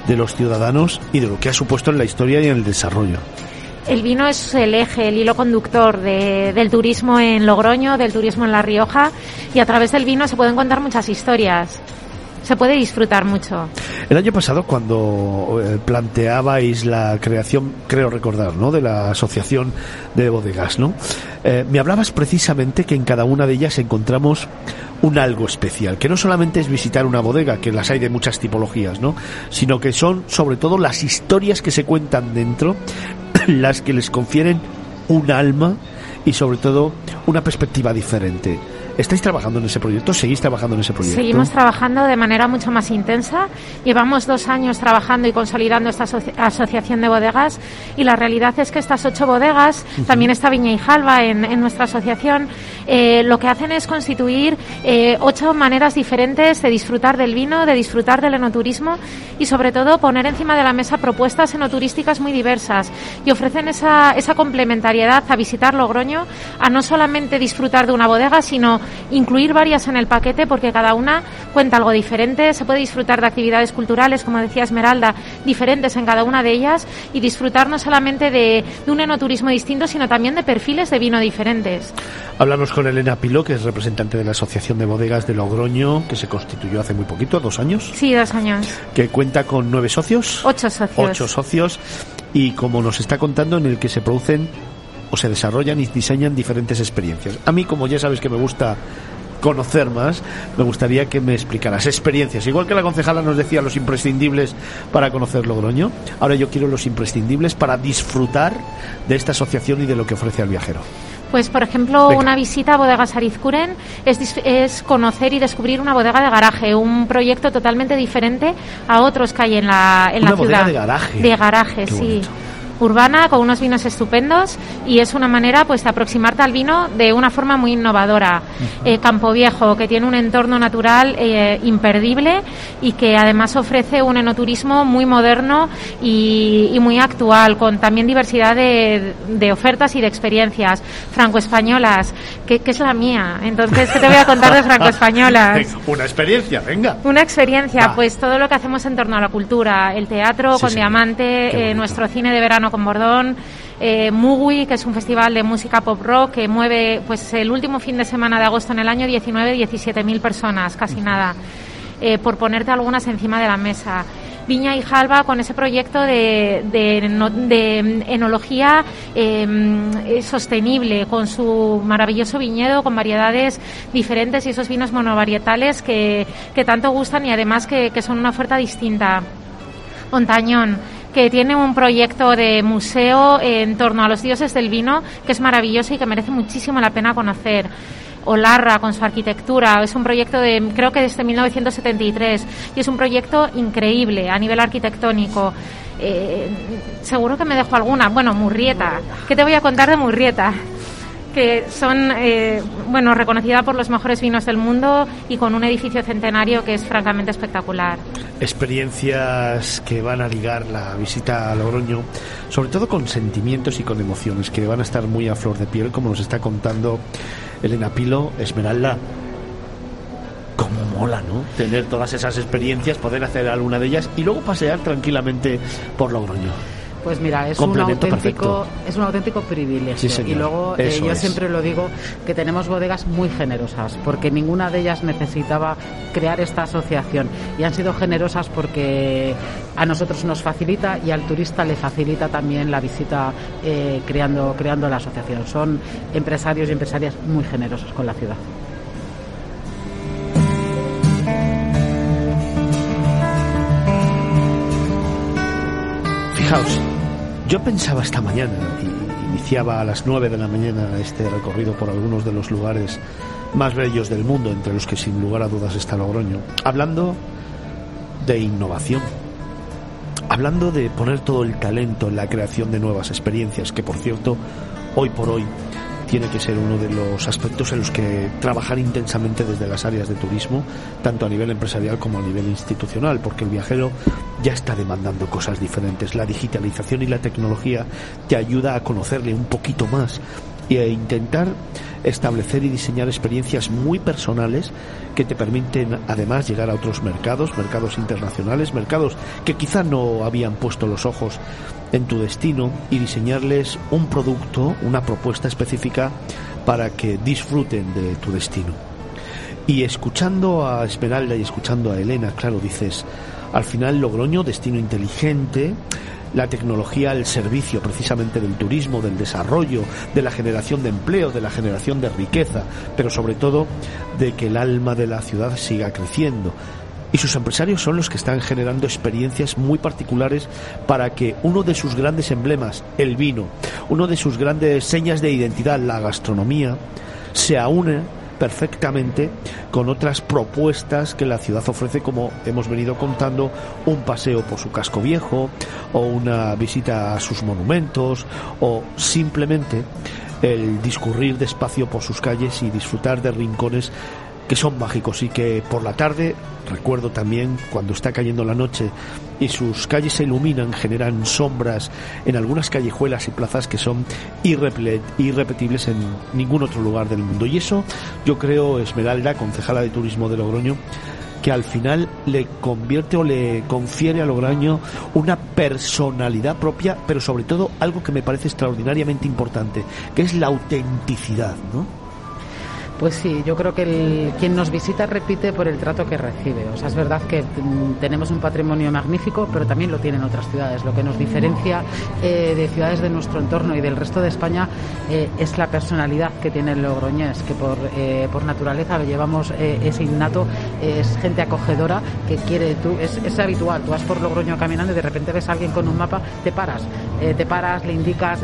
Speaker 1: de los ciudadanos y de lo que ha supuesto en la historia y en el desarrollo.
Speaker 5: El vino es el eje, el hilo conductor de, del turismo en Logroño, del turismo en La Rioja y a través del vino se pueden contar muchas historias se puede disfrutar mucho.
Speaker 1: El año pasado, cuando eh, planteabais la creación, creo recordar, ¿no? de la asociación de bodegas, ¿no? Eh, me hablabas precisamente que en cada una de ellas encontramos un algo especial, que no solamente es visitar una bodega, que las hay de muchas tipologías, ¿no? Sino que son sobre todo las historias que se cuentan dentro, [clears throat] las que les confieren un alma y sobre todo una perspectiva diferente. ¿Estáis trabajando en ese proyecto? ¿Seguís trabajando en ese proyecto?
Speaker 5: Seguimos trabajando de manera mucho más intensa. Llevamos dos años trabajando y consolidando esta asoci asociación de bodegas y la realidad es que estas ocho bodegas, uh -huh. también está Viña y Jalva en, en nuestra asociación, eh, lo que hacen es constituir eh, ocho maneras diferentes de disfrutar del vino, de disfrutar del enoturismo y sobre todo poner encima de la mesa propuestas enoturísticas muy diversas y ofrecen esa, esa complementariedad a visitar Logroño, a no solamente disfrutar de una bodega, sino incluir varias en el paquete porque cada una cuenta algo diferente, se puede disfrutar de actividades culturales, como decía Esmeralda, diferentes en cada una de ellas y disfrutar no solamente de, un enoturismo distinto, sino también de perfiles de vino diferentes.
Speaker 1: Hablamos con Elena Pilo, que es representante de la Asociación de Bodegas de Logroño, que se constituyó hace muy poquito, dos años.
Speaker 5: Sí, dos años.
Speaker 1: Que cuenta con nueve socios.
Speaker 5: Ocho socios.
Speaker 1: Ocho socios. Y como nos está contando, en el que se producen o se desarrollan y diseñan diferentes experiencias. A mí, como ya sabes que me gusta conocer más, me gustaría que me explicaras experiencias. Igual que la concejala nos decía los imprescindibles para conocer Logroño, ahora yo quiero los imprescindibles para disfrutar de esta asociación y de lo que ofrece al viajero.
Speaker 5: Pues, por ejemplo, Venga. una visita a Bodegas Arizcuren es, es, conocer y descubrir una bodega de garaje, un proyecto totalmente diferente a otros que hay en la, en
Speaker 1: una
Speaker 5: la ciudad.
Speaker 1: de garaje.
Speaker 5: De garaje,
Speaker 1: Qué
Speaker 5: sí.
Speaker 1: Bonito
Speaker 5: urbana con unos vinos estupendos y es una manera pues de aproximarte al vino de una forma muy innovadora. Uh -huh. eh, Campo Viejo, que tiene un entorno natural eh, imperdible y que además ofrece un enoturismo muy moderno y, y muy actual, con también diversidad de, de ofertas y de experiencias franco-españolas, que, que, es la mía. Entonces, ¿qué te voy a contar de franco-españolas? [laughs]
Speaker 1: una experiencia, venga.
Speaker 5: Una experiencia, ah. pues todo lo que hacemos en torno a la cultura, el teatro sí, con sí. Diamante, eh, nuestro cine de verano con Bordón, eh, Mugui, que es un festival de música pop rock que mueve pues el último fin de semana de agosto en el año 19, 17 mil personas, casi nada, eh, por ponerte algunas encima de la mesa. Viña y Jalba con ese proyecto de, de, enología em, sostenible, con su maravilloso viñedo, con variedades diferentes y esos vinos monovarietales que, que tanto gustan y además que, que son una oferta distinta. Montañón que tiene un proyecto de museo en torno a los dioses del vino que es maravilloso y que merece muchísimo la pena conocer. Olarra con su arquitectura. Es un proyecto de, creo que desde 1973, y es un proyecto increíble a nivel arquitectónico. Eh, seguro que me dejo alguna. Bueno, Murrieta. ¿Qué te voy a contar de Murrieta? Que son eh, bueno reconocida por los mejores vinos del mundo y con un edificio centenario que es francamente espectacular.
Speaker 1: Experiencias que van a ligar la visita a Logroño, sobre todo con sentimientos y con emociones que van a estar muy a flor de piel, como nos está contando Elena Pilo, Esmeralda. Cómo mola, ¿no? Tener todas esas experiencias, poder hacer alguna de ellas y luego pasear tranquilamente por Logroño.
Speaker 3: Pues mira, es un auténtico, es un auténtico privilegio. y luego eh, yo siempre lo digo que tenemos bodegas muy generosas, porque ninguna de ellas necesitaba crear esta asociación. Y han sido generosas porque a nosotros nos facilita y al turista le facilita también la visita eh, creando, creando la asociación. Son empresarios y empresarias muy generosos con la ciudad.
Speaker 1: Fijaos, yo pensaba esta mañana, y iniciaba a las 9 de la mañana este recorrido por algunos de los lugares más bellos del mundo, entre los que sin lugar a dudas está Logroño, hablando de innovación, hablando de poner todo el talento en la creación de nuevas experiencias, que por cierto, hoy por hoy tiene que ser uno de los aspectos en los que trabajar intensamente desde las áreas de turismo, tanto a nivel empresarial como a nivel institucional, porque el viajero ya está demandando cosas diferentes. La digitalización y la tecnología te ayuda a conocerle un poquito más y a intentar establecer y diseñar experiencias muy personales que te permiten además llegar a otros mercados, mercados internacionales, mercados que quizá no habían puesto los ojos en tu destino y diseñarles un producto, una propuesta específica para que disfruten de tu destino. Y escuchando a Esmeralda y escuchando a Elena, claro, dices, al final Logroño, destino inteligente, la tecnología al servicio precisamente del turismo, del desarrollo, de la generación de empleo, de la generación de riqueza, pero sobre todo de que el alma de la ciudad siga creciendo. Y sus empresarios son los que están generando experiencias muy particulares para que uno de sus grandes emblemas, el vino, uno de sus grandes señas de identidad, la gastronomía, se aúne perfectamente con otras propuestas que la ciudad ofrece, como hemos venido contando, un paseo por su casco viejo, o una visita a sus monumentos, o simplemente el discurrir despacio por sus calles y disfrutar de rincones que son mágicos y que por la tarde, recuerdo también cuando está cayendo la noche y sus calles se iluminan, generan sombras en algunas callejuelas y plazas que son irrepetibles en ningún otro lugar del mundo. Y eso yo creo, Esmeralda, concejala de turismo de Logroño, que al final le convierte o le confiere a Logroño una personalidad propia, pero sobre todo algo que me parece extraordinariamente importante, que es la autenticidad, ¿no?
Speaker 3: Pues sí, yo creo que el, quien nos visita repite por el trato que recibe. O sea, es verdad que mm, tenemos un patrimonio magnífico, pero también lo tienen otras ciudades. Lo que nos diferencia eh, de ciudades de nuestro entorno y del resto de España eh, es la personalidad que tiene el logroñés, que por, eh, por naturaleza lo llevamos ese innato, es gente acogedora que quiere, tú, es, es, habitual, tú vas por Logroño caminando y de repente ves a alguien con un mapa, te paras, te paras, le indicas,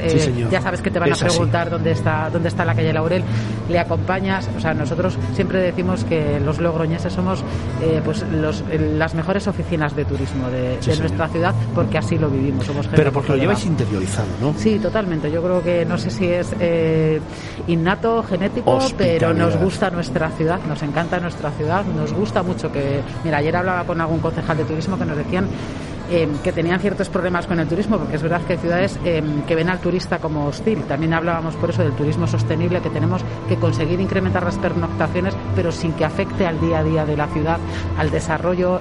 Speaker 3: ya sabes que te van a preguntar dónde está, dónde está la calle Laurel, le o sea, nosotros siempre decimos que los logroñeses somos eh, pues los, las mejores oficinas de turismo de, nuestra ciudad porque así lo vivimos. Somos
Speaker 1: Pero porque lo lleváis interiorizado, ¿no?
Speaker 3: Sí, totalmente. Yo creo que no sé si es eh, innato, genético, pero nos gusta nuestra ciudad, nos encanta nuestra ciudad, nos gusta mucho que... Mira, ayer hablaba con algún concejal de turismo que nos decían que tenían ciertos problemas con el turismo, porque es verdad que hay ciudades que ven al turista como hostil. También hablábamos por eso del turismo sostenible, que tenemos que conseguir incrementar las pernoctaciones, pero sin que afecte al día a día de la ciudad, al desarrollo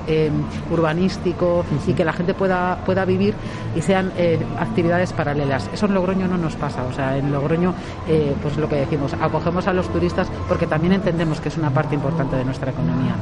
Speaker 3: urbanístico y que la gente pueda, pueda vivir y sean actividades paralelas. Eso en Logroño no nos pasa. O sea, en Logroño, pues lo que decimos, acogemos a los turistas porque también entendemos que es una parte importante de nuestra economía.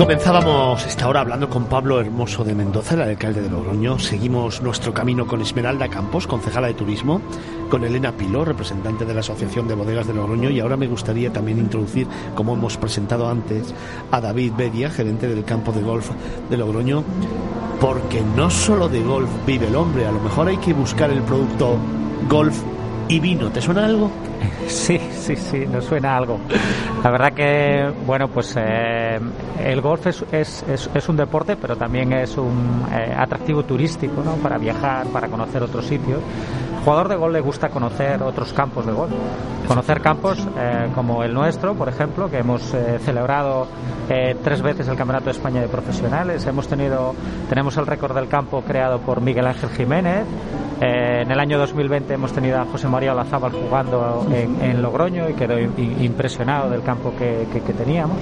Speaker 1: Comenzábamos esta hora hablando con Pablo Hermoso de Mendoza, el alcalde de Logroño. Seguimos nuestro camino con Esmeralda Campos, concejala de turismo, con Elena Piló, representante de la Asociación de Bodegas de Logroño. Y ahora me gustaría también introducir, como hemos presentado antes, a David Bedia, gerente del campo de golf de Logroño, porque no solo de golf vive el hombre, a lo mejor hay que buscar el producto golf y vino. ¿Te suena algo? [laughs]
Speaker 6: Sí, sí, sí, nos suena algo. La verdad que, bueno, pues eh, el golf es, es, es, un deporte, pero también es un eh, atractivo turístico, ¿no? Para viajar, para conocer otros sitios. Al jugador de golf le gusta conocer otros campos de golf. Conocer campos eh, como el nuestro, por ejemplo, que hemos celebrado tres veces el Campeonato de España de Profesionales. Hemos tenido, tenemos el récord del campo creado por Miguel Ángel Jiménez. En el año 2020 hemos tenido a José María Olazábal jugando en, Logroño y quedó impresionado del campo que, teníamos.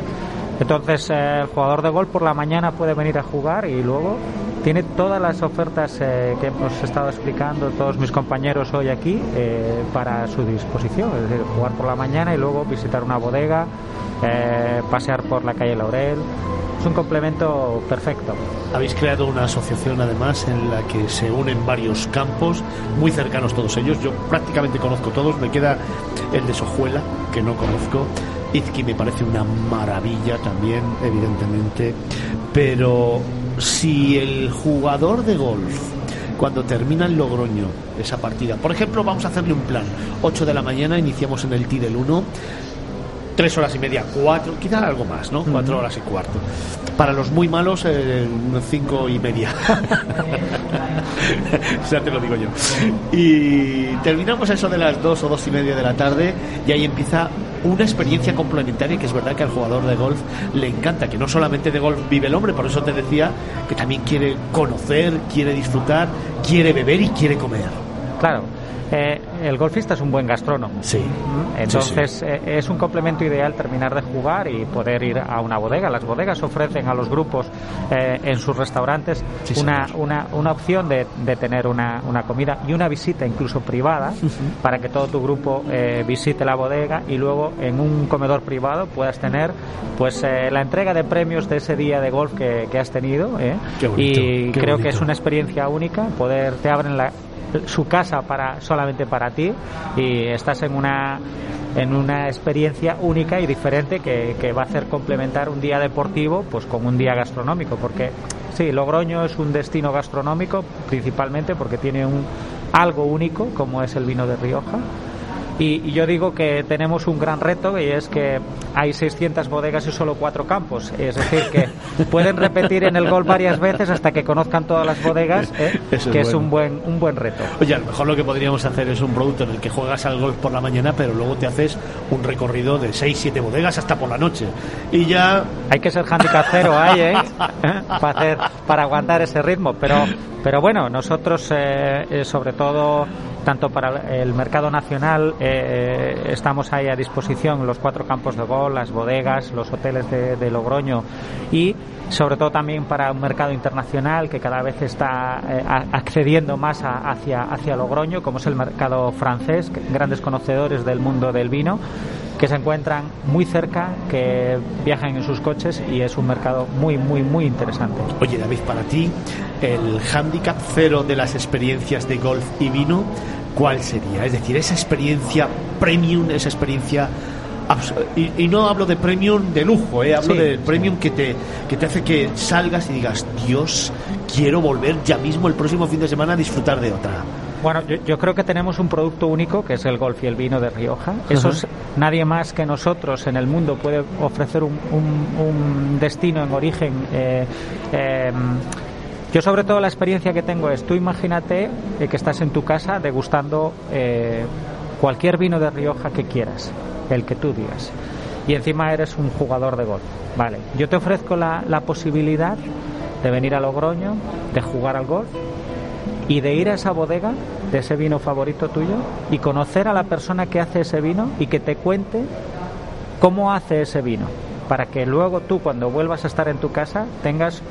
Speaker 6: Entonces eh, el jugador de golf por la mañana puede venir a jugar y luego tiene todas las ofertas eh, que hemos estado explicando todos mis compañeros hoy aquí eh, para su disposición, es decir, jugar por la mañana y luego visitar una bodega, pasear por la calle Laurel, es un complemento perfecto.
Speaker 1: Habéis creado una asociación además en la que se unen varios campos, muy cercanos todos ellos. Yo prácticamente conozco todos, me queda el de Sojuela, que no conozco. Izqui me parece una maravilla también, evidentemente. Pero si el jugador de golf cuando termina el Logroño esa partida. Por ejemplo, vamos a hacerle un plan. 8 de la mañana iniciamos en el T del 1 tres horas y media, cuatro, quizá algo más, ¿no? Cuatro horas y cuarto. Para los muy malos, eh, cinco y media. [laughs] ya te lo digo yo. Y terminamos eso de las dos o dos y media de la tarde y ahí empieza una experiencia complementaria que es verdad que al jugador de golf le encanta, que no solamente de golf vive el hombre, por eso te decía que también quiere conocer, quiere disfrutar, quiere beber y quiere comer.
Speaker 6: Claro, eh, el golfista es un buen gastrónomo.
Speaker 1: Sí.
Speaker 6: Entonces eh, es un complemento ideal terminar de jugar y poder ir a una bodega. Las bodegas ofrecen a los grupos eh, en sus restaurantes una, una, una, opción de, de tener una, una, comida y una visita incluso privada para que todo tu grupo visite la bodega y luego en un comedor privado puedas tener pues la entrega de premios de ese día de golf que, que has tenido. y creo que es una experiencia única. Poder te abren la, su casa para solamente para ti y estás en una en una experiencia única y diferente que, va a hacer complementar un día deportivo pues con un día gastronómico porque sí Logroño es un destino gastronómico principalmente porque tiene un algo único como es el vino de Rioja y, yo digo que tenemos un gran reto y es que hay 600 bodegas y solo cuatro campos. Es decir, que [laughs] pueden repetir en el gol varias veces hasta que conozcan todas las bodegas, ¿eh? [laughs] que es, un buen un buen reto.
Speaker 1: Oye, a lo mejor lo que podríamos hacer es un producto en el que juegas al golf por la mañana, pero luego te haces un recorrido de 6, 7 bodegas hasta por la noche. Y ya...
Speaker 6: Hay que ser handicap cero ahí, ¿eh? [laughs] para, hacer, para aguantar ese ritmo, pero pero bueno, nosotros eh, eh, sobre todo tanto para el mercado nacional eh, estamos ahí a disposición los cuatro campos de gol, las bodegas, los hoteles de, Logroño y sobre todo también para un mercado internacional que cada vez está accediendo más hacia, hacia Logroño, como es el mercado francés, grandes conocedores del mundo del vino que se encuentran muy cerca, que viajan en sus coches y es un mercado muy, muy, muy interesante.
Speaker 1: Oye, David, para ti, el handicap cero de las experiencias de golf y vino, ¿cuál sería? Es decir, esa experiencia premium, esa experiencia y, no hablo de premium de lujo, ¿eh? hablo de premium que te, que te hace que salgas y digas, Dios, quiero volver ya mismo el próximo fin de semana a disfrutar de otra.
Speaker 6: Bueno, yo, creo que tenemos un producto único que es el golf y el vino de Rioja. Eso es, nadie más que nosotros en el mundo puede ofrecer un, un, destino en origen. Eh, em, yo sobre todo la experiencia que tengo es, tú imagínate eh, que estás en tu casa degustando eh, cualquier vino de Rioja que quieras, el que tú digas. Y encima eres un jugador de golf. Vale, yo te ofrezco la, la posibilidad de venir a Logroño, de jugar al golf y de ir a esa bodega de ese vino favorito tuyo y conocer a la persona que hace ese vino y que te cuente cómo hace ese vino, para que luego tú cuando vuelvas a estar en tu casa tengas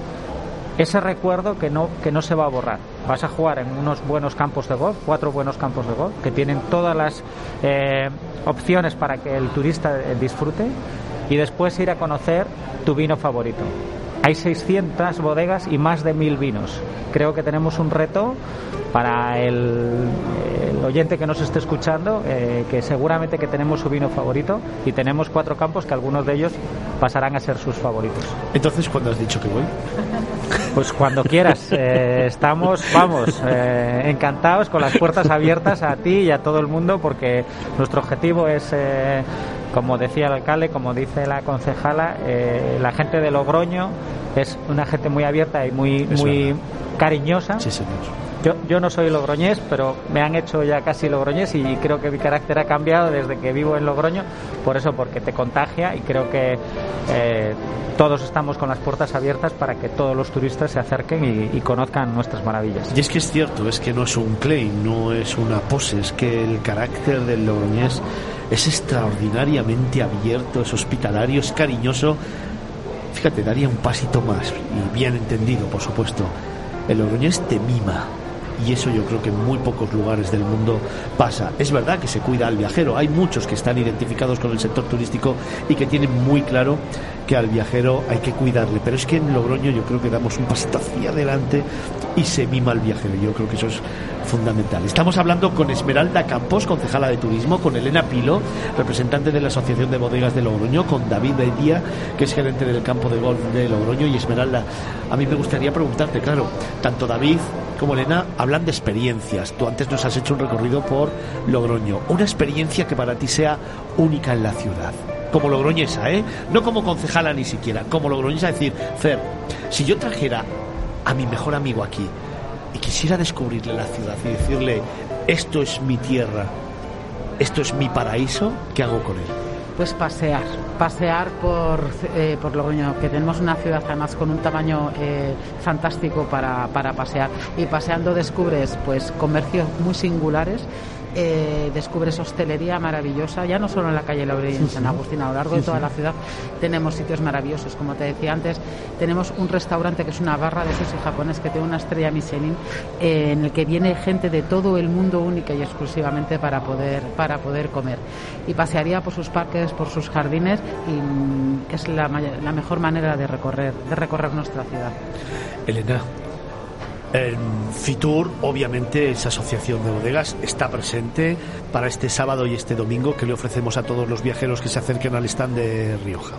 Speaker 6: ese recuerdo que no, que no se va a borrar. Vas a jugar en unos buenos campos de golf, cuatro buenos campos de golf, que tienen todas las eh, opciones para que el turista eh, disfrute y después ir a conocer tu vino favorito. Hay 600 bodegas y más de 1000 vinos. Creo que tenemos un reto para el, el oyente que nos esté escuchando, eh, que seguramente que tenemos su vino favorito y tenemos cuatro campos que algunos de ellos pasarán a ser sus favoritos.
Speaker 1: Entonces, ¿cuándo has dicho que voy? [laughs]
Speaker 6: Pues cuando quieras. Eh, estamos, vamos, eh, encantados con las puertas abiertas a ti y a todo el mundo porque nuestro objetivo es, eh, como decía el alcalde, como dice la concejala, eh, la gente de Logroño es una gente muy abierta y muy, muy cariñosa.
Speaker 1: Sí, señor.
Speaker 6: Yo, yo no soy logroñés, pero me han hecho ya casi logroñés y creo que mi carácter ha cambiado desde que vivo en Logroño, por eso, porque te contagia y creo que eh, todos estamos con las puertas abiertas para que todos los turistas se acerquen y, y conozcan nuestras maravillas.
Speaker 1: Y es que es cierto, es que no es un claim, no es una pose, es que el carácter del logroñés es extraordinariamente abierto, es hospitalario, es cariñoso. Fíjate, daría un pasito más, y bien entendido, por supuesto. El logroñés te mima. Y eso yo creo que en muy pocos lugares del mundo pasa. Es verdad que se cuida al viajero. Hay muchos que están identificados con el sector turístico y que tienen muy claro que al viajero hay que cuidarle. Pero es que en Logroño yo creo que damos un pasito hacia adelante y se mima al viajero. Yo creo que eso es fundamental. Estamos hablando con Esmeralda Campos, concejala de turismo, con Elena Pilo, representante de la Asociación de Bodegas de Logroño, con David Bedía, que es gerente del campo de golf de Logroño, y Esmeralda. A mí me gustaría preguntarte, claro, tanto David como Elena hablan de experiencias. Tú antes nos has hecho un recorrido por Logroño. Una experiencia que para ti sea única en la ciudad. Como logroñesa, ¿eh? No como concejala ni siquiera, como logroñesa, decir, Fer, si yo trajera a mi mejor amigo aquí y quisiera descubrirle la ciudad y decirle, esto es mi tierra, esto es mi paraíso, ¿qué hago con él?
Speaker 3: Pues pasear, pasear por, eh, por Logroño, que tenemos una ciudad además con un tamaño eh, fantástico para, para pasear. Y paseando descubres pues comercios muy singulares, eh, descubres hostelería maravillosa, ya no solo en la calle Laurel y en San Agustín, a lo largo de toda la ciudad tenemos sitios maravillosos. Como te decía antes, tenemos un restaurante que es una barra de sushi japonés que tiene una estrella Michelin, eh, en el que viene gente de todo el mundo única y exclusivamente para poder, para poder comer. Y pasearía por sus parques, por sus jardines, y mm, es la, la mejor manera de recorrer, de recorrer nuestra ciudad.
Speaker 1: Elena, en Fitur, obviamente, esa asociación de bodegas está presente para este sábado y este domingo que le ofrecemos a todos los viajeros que se acerquen al stand de Rioja.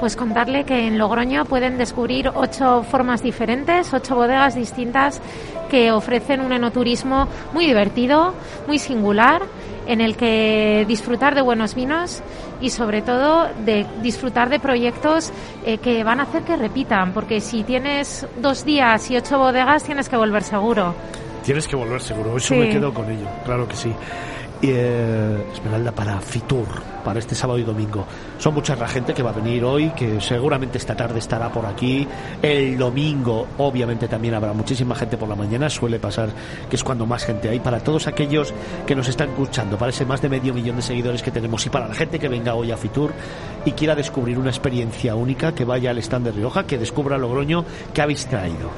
Speaker 5: Pues contarle que en Logroño pueden descubrir ocho formas diferentes, ocho bodegas distintas que ofrecen un enoturismo muy divertido, muy singular, en el que disfrutar de buenos vinos y sobre todo de disfrutar de proyectos eh, que van a hacer que repitan, porque si tienes dos días y ocho bodegas tienes que volver seguro.
Speaker 1: Tienes que volver seguro, eso
Speaker 5: Sí.
Speaker 1: me quedo con ello, claro que sí. Eh, Esmeralda, para Fitur, para este sábado y domingo. Son mucha la gente que va a venir hoy, que seguramente esta tarde estará por aquí. El domingo, obviamente, también habrá muchísima gente por la mañana. Suele pasar que es cuando más gente hay. Para todos aquellos que nos están escuchando, para ese más de medio millón de seguidores que tenemos y para la gente que venga hoy a Fitur y quiera descubrir una experiencia única, que vaya al stand de Rioja, que descubra Logroño, que habéis traído.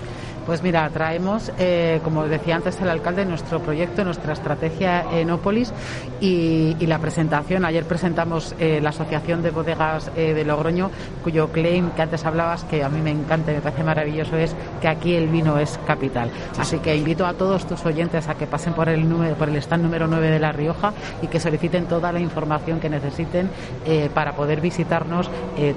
Speaker 3: Pues mira, traemos, eh, como decía antes el alcalde, nuestro proyecto, nuestra estrategia Enópolis y, y la presentación. Ayer presentamos eh, la Asociación de Bodegas eh, de Logroño, cuyo claim que antes hablabas, que a mí me encanta y me parece maravilloso, es que aquí el vino es capital. Así que invito a todos tus oyentes a que pasen por el, número, por el stand número 9 de La Rioja y que soliciten toda la información que necesiten eh, para poder visitarnos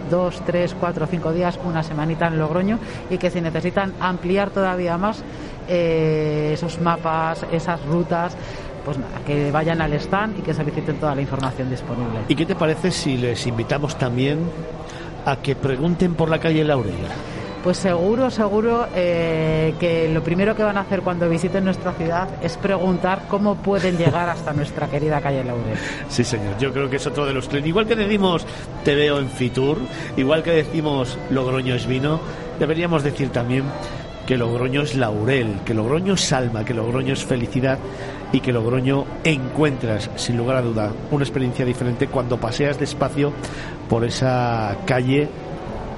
Speaker 3: dos, tres, cuatro, cinco días, una semanita en Logroño y que si necesitan ampliar todavía más eh, esos mapas, esas rutas, pues nada, que vayan al stand y que soliciten toda la información disponible.
Speaker 1: ¿Y qué te parece si les invitamos también a que pregunten por la calle Laurel?
Speaker 3: pues seguro, seguro eh, que lo primero que van a hacer cuando visiten nuestra ciudad es preguntar cómo pueden llegar hasta [laughs] nuestra querida calle Laurel.
Speaker 1: Sí, señor, yo creo que es otro de los Igual que decimos te veo en Fitur, igual que decimos Logroño es vino, deberíamos decir también que Logroño es laurel, que Logroño es alma, que Logroño es felicidad y que Logroño encuentras, sin lugar a duda, una experiencia diferente cuando paseas despacio por esa calle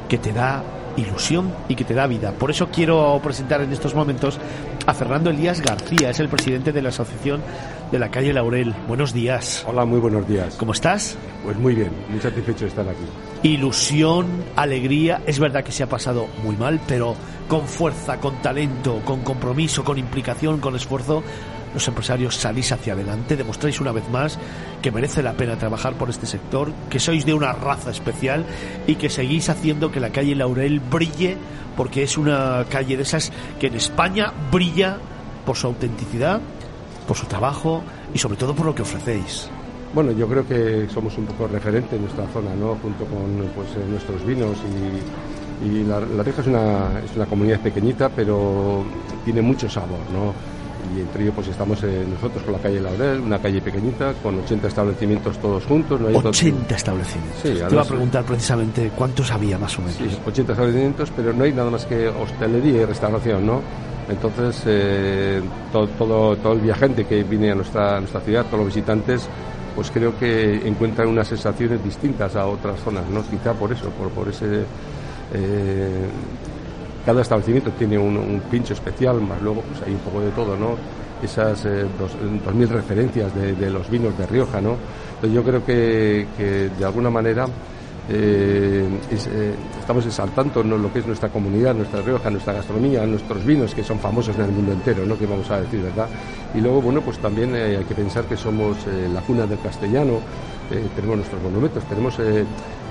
Speaker 1: que te da ilusión y que te da vida. Por eso quiero presentar en estos momentos a Fernando Elías García, es el presidente de la Asociación de la calle Laurel. Buenos días.
Speaker 7: Hola, muy buenos días.
Speaker 1: ¿Cómo estás?
Speaker 7: Pues muy bien, muy satisfecho de estar aquí.
Speaker 1: Ilusión, alegría, es verdad que se ha pasado muy mal, pero con fuerza, con talento, con compromiso, con implicación, con esfuerzo, los empresarios salís hacia adelante, demostráis una vez más que merece la pena trabajar por este sector, que sois de una raza especial y que seguís haciendo que la calle Laurel brille, porque es una calle de esas que en España brilla por su autenticidad, por su trabajo y sobre todo por lo que ofrecéis.
Speaker 7: Bueno, yo creo que somos un poco referente en nuestra zona, ¿no? Junto con pues, eh, nuestros vinos y, la, la Rioja es una, es una comunidad pequeñita, pero tiene mucho sabor, ¿no? Y entre ellos pues estamos eh, nosotros con la calle Laurel, una calle pequeñita con 80 establecimientos todos juntos.
Speaker 1: ¿no? 80 establecimientos. Sí, Te iba a preguntar precisamente cuántos había más o menos.
Speaker 7: Sí, 80 establecimientos, pero no hay nada más que hostelería y restauración, ¿no? Entonces, eh, todo, todo, todo, el viajante que viene a nuestra, nuestra ciudad, todos los visitantes, pues creo que encuentran unas sensaciones distintas a otras zonas, ¿no? Quizá por eso, por, por ese... Eh, cada establecimiento tiene un, pincho especial, más luego pues hay un poco de todo, ¿no? Esas eh, dos, mil referencias de, los vinos de Rioja, ¿no? Entonces yo creo que, de alguna manera eh, eh, estamos exaltando lo que es nuestra comunidad, nuestra Rioja, nuestra gastronomía, nuestros vinos que son famosos en el mundo entero, ¿no? Que vamos a decir, ¿verdad? Y luego, bueno, pues también hay que pensar que somos la cuna del castellano, tenemos nuestros monumentos, tenemos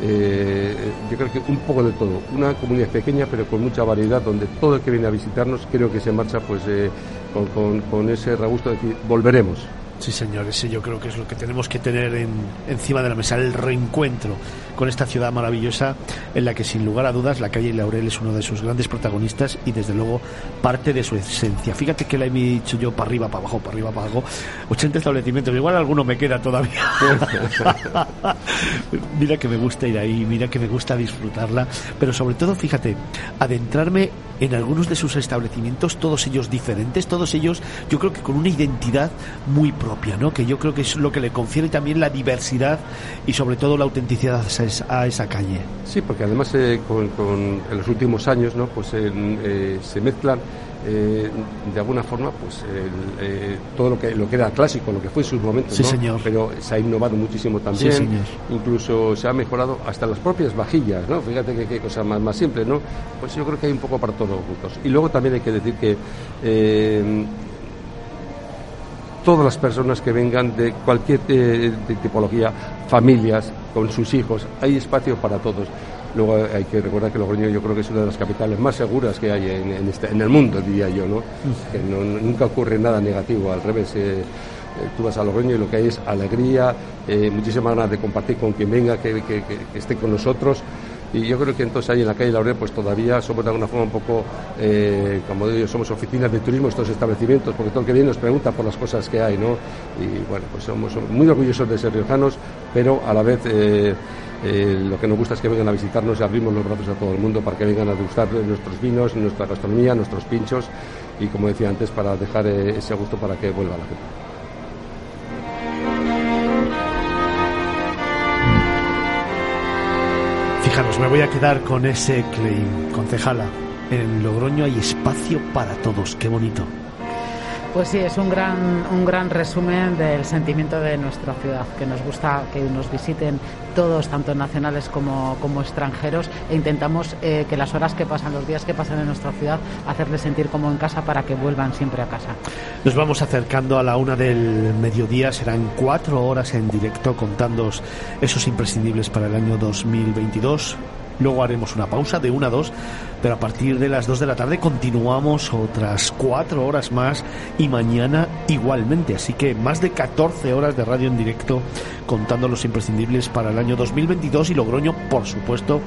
Speaker 7: eh, yo creo que un poco de todo. Una comunidad pequeña pero con mucha variedad donde todo el que viene a visitarnos creo que se marcha pues eh, con, con, ese regusto de decir volveremos.
Speaker 1: Sí, señor, ese yo creo que es lo que tenemos que tener en, encima de la mesa, el reencuentro con esta ciudad maravillosa en la que sin lugar a dudas la calle Laurel es uno de sus grandes protagonistas y desde luego parte de su esencia. Fíjate que la he dicho yo para arriba, para abajo, para arriba, para abajo, 80 establecimientos, igual alguno me queda todavía. [laughs] mira que me gusta ir ahí, mira que me gusta disfrutarla, pero sobre todo, fíjate, adentrarme en algunos de sus establecimientos, todos ellos diferentes, todos ellos yo creo que con una identidad muy propia, ¿no? Que yo creo que es lo que le confiere también la diversidad y sobre todo la autenticidad a esa, calle.
Speaker 7: Sí, porque además eh, con, en los últimos años, ¿no? Pues eh, se mezclan eh, de alguna forma pues todo lo que lo que era clásico lo que fue en sus momentos
Speaker 1: sí, señor.
Speaker 7: pero se ha innovado muchísimo también
Speaker 1: sí, señor.
Speaker 7: incluso se ha mejorado hasta las propias vajillas no fíjate que qué cosa más, más simple no pues yo creo que hay un poco para todos juntos y luego también hay que decir que todas las personas que vengan de cualquier eh, tipología, familias, con sus hijos, hay espacio para todos. Luego hay que recordar que Logroño yo creo que es una de las capitales más seguras que hay en, este, el mundo, diría yo, ¿no? Que nunca ocurre nada negativo, al revés. Eh, eh, tú vas a Logroño y lo que hay es alegría, muchísimas ganas de compartir con quien venga, que esté con nosotros. Y yo creo que entonces ahí en la calle Laurel pues todavía somos de alguna forma un poco, eh, como digo, somos oficinas de turismo estos establecimientos, porque todo el que viene nos pregunta por las cosas que hay, ¿no? Y bueno, pues somos muy orgullosos de ser riojanos, pero a la vez eh, eh, lo que nos gusta es que vengan a visitarnos y abrimos los brazos a todo el mundo para que vengan a degustar nuestros vinos, nuestra gastronomía, nuestros pinchos y como decía antes, para dejar ese gusto para que vuelva la gente.
Speaker 1: Me voy a quedar con ese claim, concejala. En Logroño hay espacio para todos, qué bonito.
Speaker 3: Pues sí, es un gran, un gran resumen del sentimiento de nuestra ciudad, que nos gusta que nos visiten todos, tanto nacionales como, como extranjeros, e intentamos eh, que las horas que pasan, los días que pasan en nuestra ciudad, hacerles sentir como en casa para que vuelvan siempre a casa.
Speaker 1: Nos vamos acercando a la una del mediodía, serán cuatro horas en directo contándoos esos imprescindibles para el año 2022 Luego haremos una pausa de una a dos, pero a partir de las dos de la tarde continuamos otras cuatro horas más y mañana igualmente. Así que más de 14 horas de radio en directo contando los imprescindibles para el año 2022 y Logroño, por supuesto,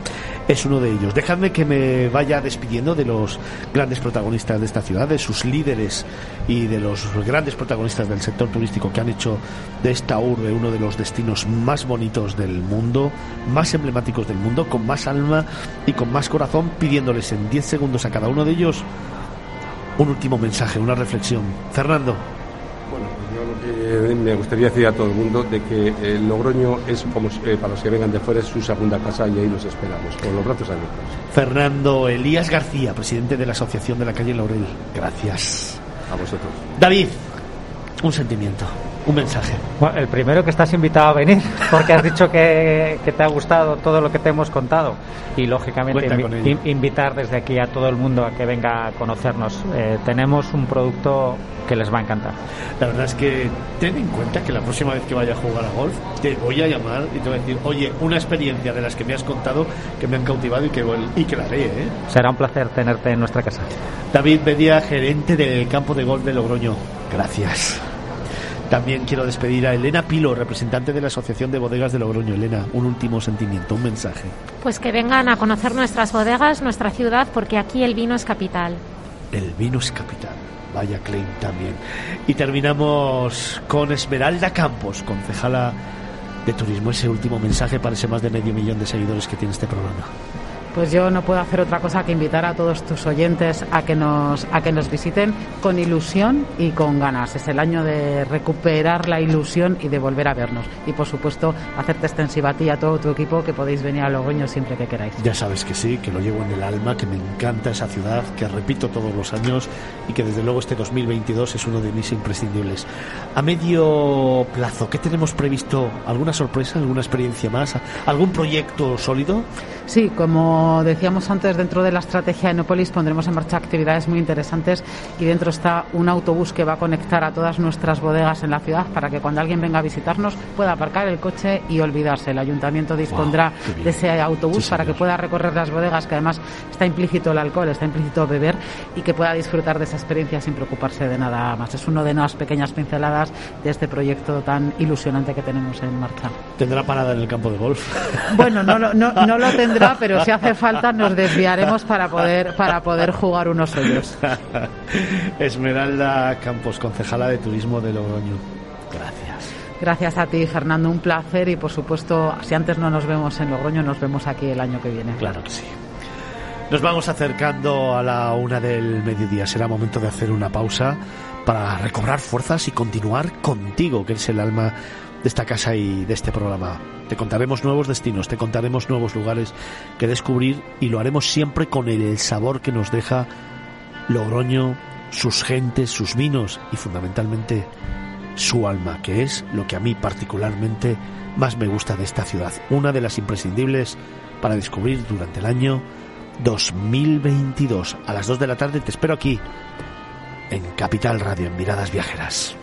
Speaker 1: es uno de ellos. Dejadme que me vaya despidiendo de los grandes protagonistas de esta ciudad, de sus líderes y de los grandes protagonistas del sector turístico que han hecho de esta urbe uno de los destinos más bonitos del mundo, más emblemáticos del mundo, con más alma y con más corazón, pidiéndoles en 10 segundos a cada uno de ellos un último mensaje, una reflexión. Fernando.
Speaker 7: Bueno, yo lo que me gustaría decir a todo el mundo de que el Logroño es como eh, para los que vengan de fuera es su segunda casa y ahí los esperamos con los brazos abiertos.
Speaker 1: Fernando Elías García, presidente de la Asociación de la Calle Laurel. Gracias.
Speaker 7: A vosotros.
Speaker 1: David, un sentimiento, un mensaje.
Speaker 6: Bueno, el primero que estás invitado a venir, [laughs] porque has dicho que, que te ha gustado todo lo que te hemos contado. Y lógicamente invi- invitar desde aquí a todo el mundo a que venga a conocernos. Eh, tenemos un producto que les va a encantar.
Speaker 1: La verdad es que ten en cuenta que la próxima vez que vaya a jugar a golf te voy a llamar y te voy a decir, oye, una experiencia de las que me has contado que me han cautivado y que, y que la haré, ¿eh?
Speaker 6: Será un placer tenerte en nuestra casa.
Speaker 1: David Bedía, gerente del campo de golf de Logroño. Gracias. También quiero despedir a Elena Pilo, representante de la Asociación de Bodegas de Logroño. Elena, un último sentimiento, un mensaje.
Speaker 5: Pues que vengan a conocer nuestras bodegas, nuestra ciudad, porque aquí el vino es capital.
Speaker 1: El vino es capital. Vaya claim también. Y terminamos con Esmeralda Campos, concejala de turismo. Ese último mensaje para ese más de medio millón de seguidores que tiene este programa.
Speaker 3: Pues yo no puedo hacer otra cosa que invitar a todos tus oyentes a que nos a que nos visiten con ilusión y con ganas. Es el año de recuperar la ilusión y de volver a vernos. Y por supuesto, hacerte extensiva a ti y a todo tu equipo que podéis venir a Logroño siempre que queráis.
Speaker 1: Ya sabes que sí, que lo llevo en el alma, que me encanta esa ciudad, que repito todos los años y que desde luego este 2022 es uno de mis imprescindibles. A medio plazo, ¿qué tenemos previsto? ¿Alguna sorpresa, alguna experiencia más? ¿Algún proyecto sólido?
Speaker 3: Sí, como decíamos antes, dentro de la estrategia Enopolis pondremos en marcha actividades muy interesantes y dentro está un autobús que va a conectar a todas nuestras bodegas en la ciudad para que cuando alguien venga a visitarnos pueda aparcar el coche y olvidarse. El ayuntamiento dispondrá
Speaker 1: bien.
Speaker 3: de ese autobús
Speaker 1: Sí,
Speaker 3: para que pueda recorrer las bodegas, que además está implícito el alcohol, está implícito beber y que pueda disfrutar de esa experiencia sin preocuparse de nada más. Es una de las pequeñas pinceladas de este proyecto tan ilusionante que tenemos en marcha.
Speaker 1: ¿Tendrá parada en el campo de golf?
Speaker 3: Bueno, no, lo- no, no lo tendrá, [laughs] pero si hace falta nos desviaremos para poder, para poder jugar unos hoyos. [laughs]
Speaker 1: Esmeralda Campos, concejala de turismo de Logroño. Gracias.
Speaker 3: Gracias a ti, Fernando, un placer y por supuesto, si antes no nos vemos en Logroño, nos vemos aquí el año que viene.
Speaker 1: Claro que sí. Nos vamos acercando a la una del mediodía. Será momento de hacer una pausa para recobrar fuerzas y continuar contigo, que eres el alma de esta casa y de este programa. Te contaremos nuevos destinos, te contaremos nuevos lugares que descubrir y lo haremos siempre con el sabor que nos deja Logroño, sus gentes, sus vinos y fundamentalmente su alma, que es lo que a mí particularmente más me gusta de esta ciudad. Una de las imprescindibles para descubrir durante el año 2022. A las 2 de la tarde te espero aquí, en Capital Radio, en Miradas Viajeras.